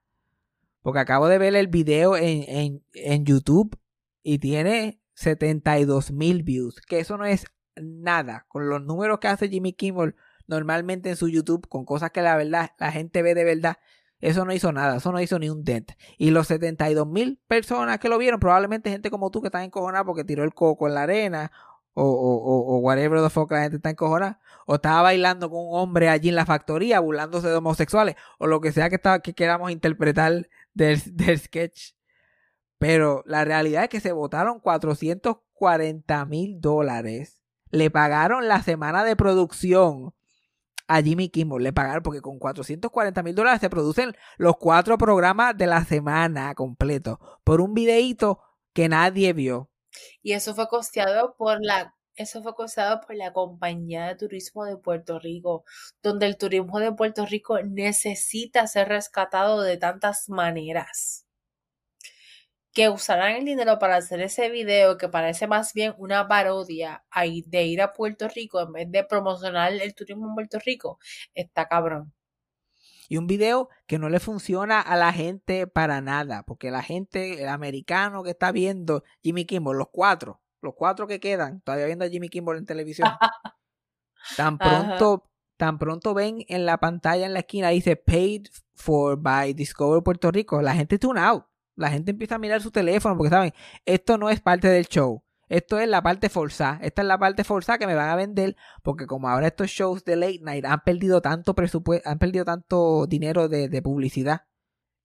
Porque acabo de ver el video en, en, en YouTube y tiene 72 mil views. Que eso no es nada. Con los números que hace Jimmy Kimmel normalmente en su YouTube, con cosas que la verdad la gente ve de verdad, eso no hizo nada, eso no hizo ni un dent. Y los 72 mil personas que lo vieron, probablemente gente como tú que está encojonada porque tiró el coco en la arena, o, o, o, whatever the fuck la gente está encojonada, o estaba bailando con un hombre allí en la factoría, burlándose de homosexuales, o lo que sea que, estaba, que queramos interpretar del, del sketch. Pero la realidad es que se votaron 440 mil dólares. Le pagaron la semana de producción a Jimmy Kimmel. Le pagaron porque con 440 mil dólares se producen los cuatro programas de la semana completo por un videíto que nadie vio. Y eso fue costeado por la eso fue por la compañía de turismo de Puerto Rico, donde el turismo de Puerto Rico necesita ser rescatado de tantas maneras. Que usarán el dinero para hacer ese video que parece más bien una parodia de ir a Puerto Rico en vez de promocionar el turismo en Puerto Rico. Está cabrón. Y un video que no le funciona a la gente para nada, porque la gente, el americano que está viendo Jimmy Kimmel, los cuatro, los cuatro que quedan, todavía viendo a Jimmy Kimmel en televisión, tan pronto, tan pronto ven en la pantalla en la esquina dice paid for by Discover Puerto Rico, la gente tune out, la gente empieza a mirar su teléfono porque saben, esto no es parte del show, Esto es la parte forzada. Esta es la parte forzada que me van a vender. Porque como ahora estos shows de late night han perdido tanto presupuesto, han perdido tanto dinero de, de publicidad.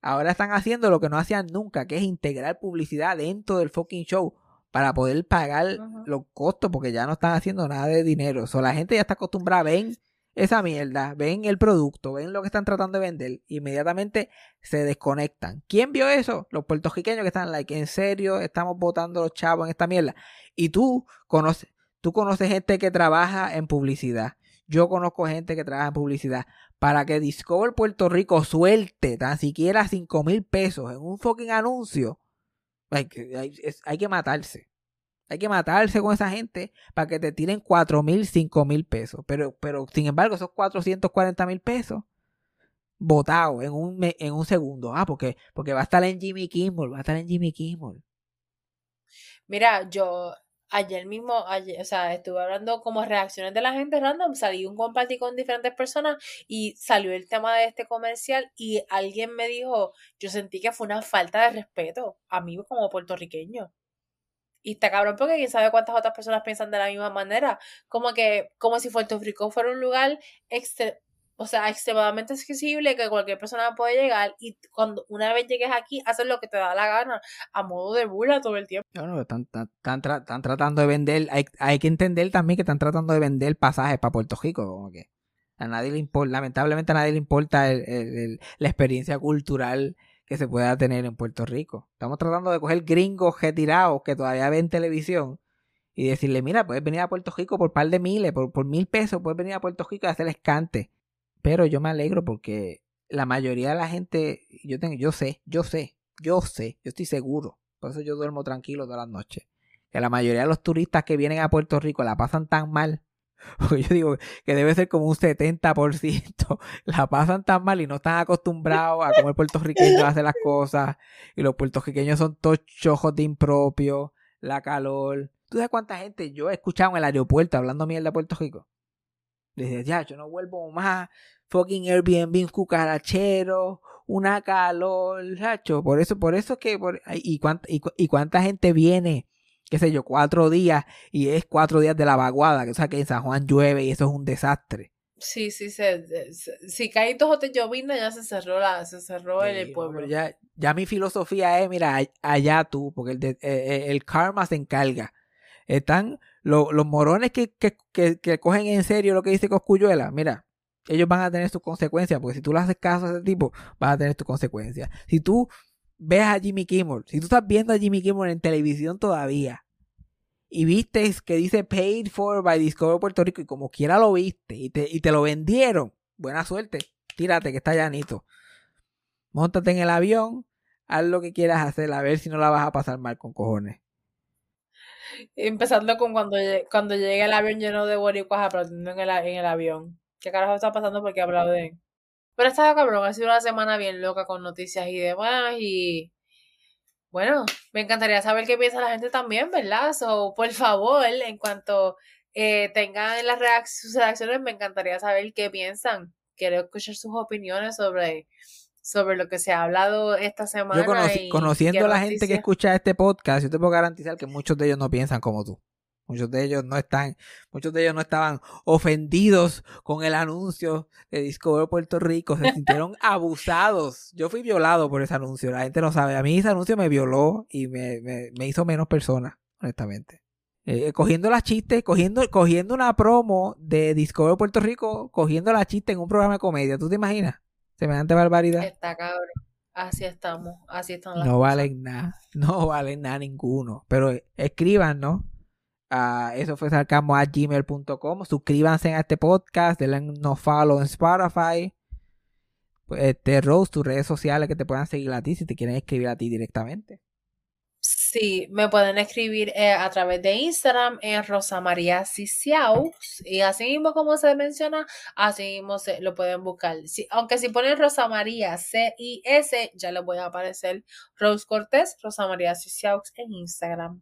Ahora están haciendo lo que no hacían nunca, que es integrar publicidad dentro del fucking show para poder pagar los costos, porque ya no están haciendo nada de dinero. O la gente ya está acostumbrada, ven esa mierda, ven el producto, ven lo que están tratando de vender, inmediatamente se desconectan. ¿Quién vio eso? Los puertorriqueños que están like, en serio, estamos votando los chavos en esta mierda. Y tú conoces, tú conoces gente que trabaja en publicidad. Yo conozco gente que trabaja en publicidad. Para que Discover Puerto Rico suelte tan siquiera 5 mil pesos en un fucking anuncio, hay hay- hay que matarse. Hay que matarse con esa gente para que te tiren 4 mil, 5 mil pesos. Pero, pero, sin embargo, esos 440 mil pesos votados en un, en un segundo. Ah, porque, porque va a estar en Jimmy Kimmel, va a estar en Jimmy Kimmel. Mira, yo ayer mismo, ayer, o sea, estuve hablando como reacciones de la gente random, salí un compartí con diferentes personas y salió el tema de este comercial y alguien me dijo, yo sentí que fue una falta de respeto a mí como puertorriqueño. Y está cabrón porque quién sabe cuántas otras personas piensan de la misma manera. Como que, como si Puerto Rico fuera un lugar extre- o sea, extremadamente accesible que cualquier persona puede llegar y cuando una vez llegues aquí, haces lo que te da la gana, a modo de burla todo el tiempo. No, están, están- están están tratando de vender. Hay, hay que entender también que están tratando de vender pasajes para Puerto Rico. Como que a nadie le importa, lamentablemente a nadie le importa el- el- la experiencia cultural que se pueda tener en Puerto Rico. Estamos tratando de coger gringos retirados que todavía ven televisión y decirle, mira, puedes venir a Puerto Rico por par de miles, por, por mil pesos, puedes venir a Puerto Rico y hacer escante. Pero yo me alegro porque la mayoría de la gente, yo tengo, yo sé, yo sé, yo sé, yo estoy seguro. Por eso yo duermo tranquilo todas las noches. Que la mayoría de los turistas que vienen a Puerto Rico la pasan tan mal. Porque yo digo que debe ser como un 70%. La pasan tan mal y no están acostumbrados a cómo el puertorriqueño hace las cosas. Y los puertorriqueños son todos chojos de impropio, la calor. ¿Tú sabes cuánta gente yo he escuchado en el aeropuerto hablando mierda de Puerto Rico? Dice, ya, yo no vuelvo más. Fucking Airbnb cucarachero, una calor, chacho. Por eso, por eso que, por, y, cuánta, y, cu- y cuánta gente viene, qué sé yo, cuatro días y es cuatro días de la vaguada, que o sea que en San Juan llueve y eso es un desastre. Sí, sí, se, se- si caí dos o tres llovinas ya se cerró la, se cerró el, Sí, pueblo. hombre, ya, ya mi filosofía es, mira, allá tú, porque el, de- eh, eh, el karma se encarga. Están lo- los morones que, que, que, que cogen en serio lo que dice Coscuyuela, mira, ellos van a tener sus consecuencias, porque si tú le haces caso a ese tipo, vas a tener tus consecuencias. Si tú ves a Jimmy Kimmel, si tú estás viendo a Jimmy Kimmel en televisión todavía, y viste que dice paid for by Discover Puerto Rico, y como quiera lo viste, y te, y te lo vendieron, buena suerte, tírate que está llanito. Móntate en el avión, haz lo que quieras hacer, a ver si no la vas a pasar mal con cojones. Empezando con cuando, cuando llega el avión lleno de boricuas aplaudiendo en el, en el avión. ¿Qué carajo está pasando? Porque aplauden. Pero está cabrón, ha sido una semana bien loca con noticias y demás. Y bueno, me encantaría saber qué piensa la gente también, ¿verdad? So, por favor, en cuanto eh, tengan las reac- sus reacciones, me encantaría saber qué piensan. Quiero escuchar sus opiniones sobre, sobre lo que se ha hablado esta semana. Yo conoci- y conociendo a la gente que escucha este podcast, yo te puedo garantizar que muchos de ellos no piensan como tú. Muchos de ellos no están, muchos de ellos no estaban ofendidos con el anuncio de Discover Puerto Rico, se sintieron abusados. Yo fui violado por ese anuncio, la gente no sabe. A mí ese anuncio me violó y me, me, me hizo menos persona, honestamente. Eh, cogiendo las chistes, cogiendo, cogiendo una promo de Discover Puerto Rico, cogiendo la chiste en un programa de comedia. ¿Tú te imaginas? Semejante barbaridad. Está cabrón. Así estamos. Así están las No cosas. valen nada, no valen nada ninguno. Pero escriban, ¿no? Ah, eso fue sarcasmo a gmail.com. Suscríbanse a este podcast, denle no follow en Spotify. Pues, Este, Rose, tus redes sociales que te puedan seguir a ti si te quieren escribir a ti directamente. Sí, me pueden escribir eh, a través de Instagram en Rosa María Ciciaux y así mismo como se menciona, así mismo se, lo pueden buscar. Aunque si ponen Rosa María C-I-S, ya les voy a aparecer Rose Cortés, Rosa María Ciciaux en Instagram.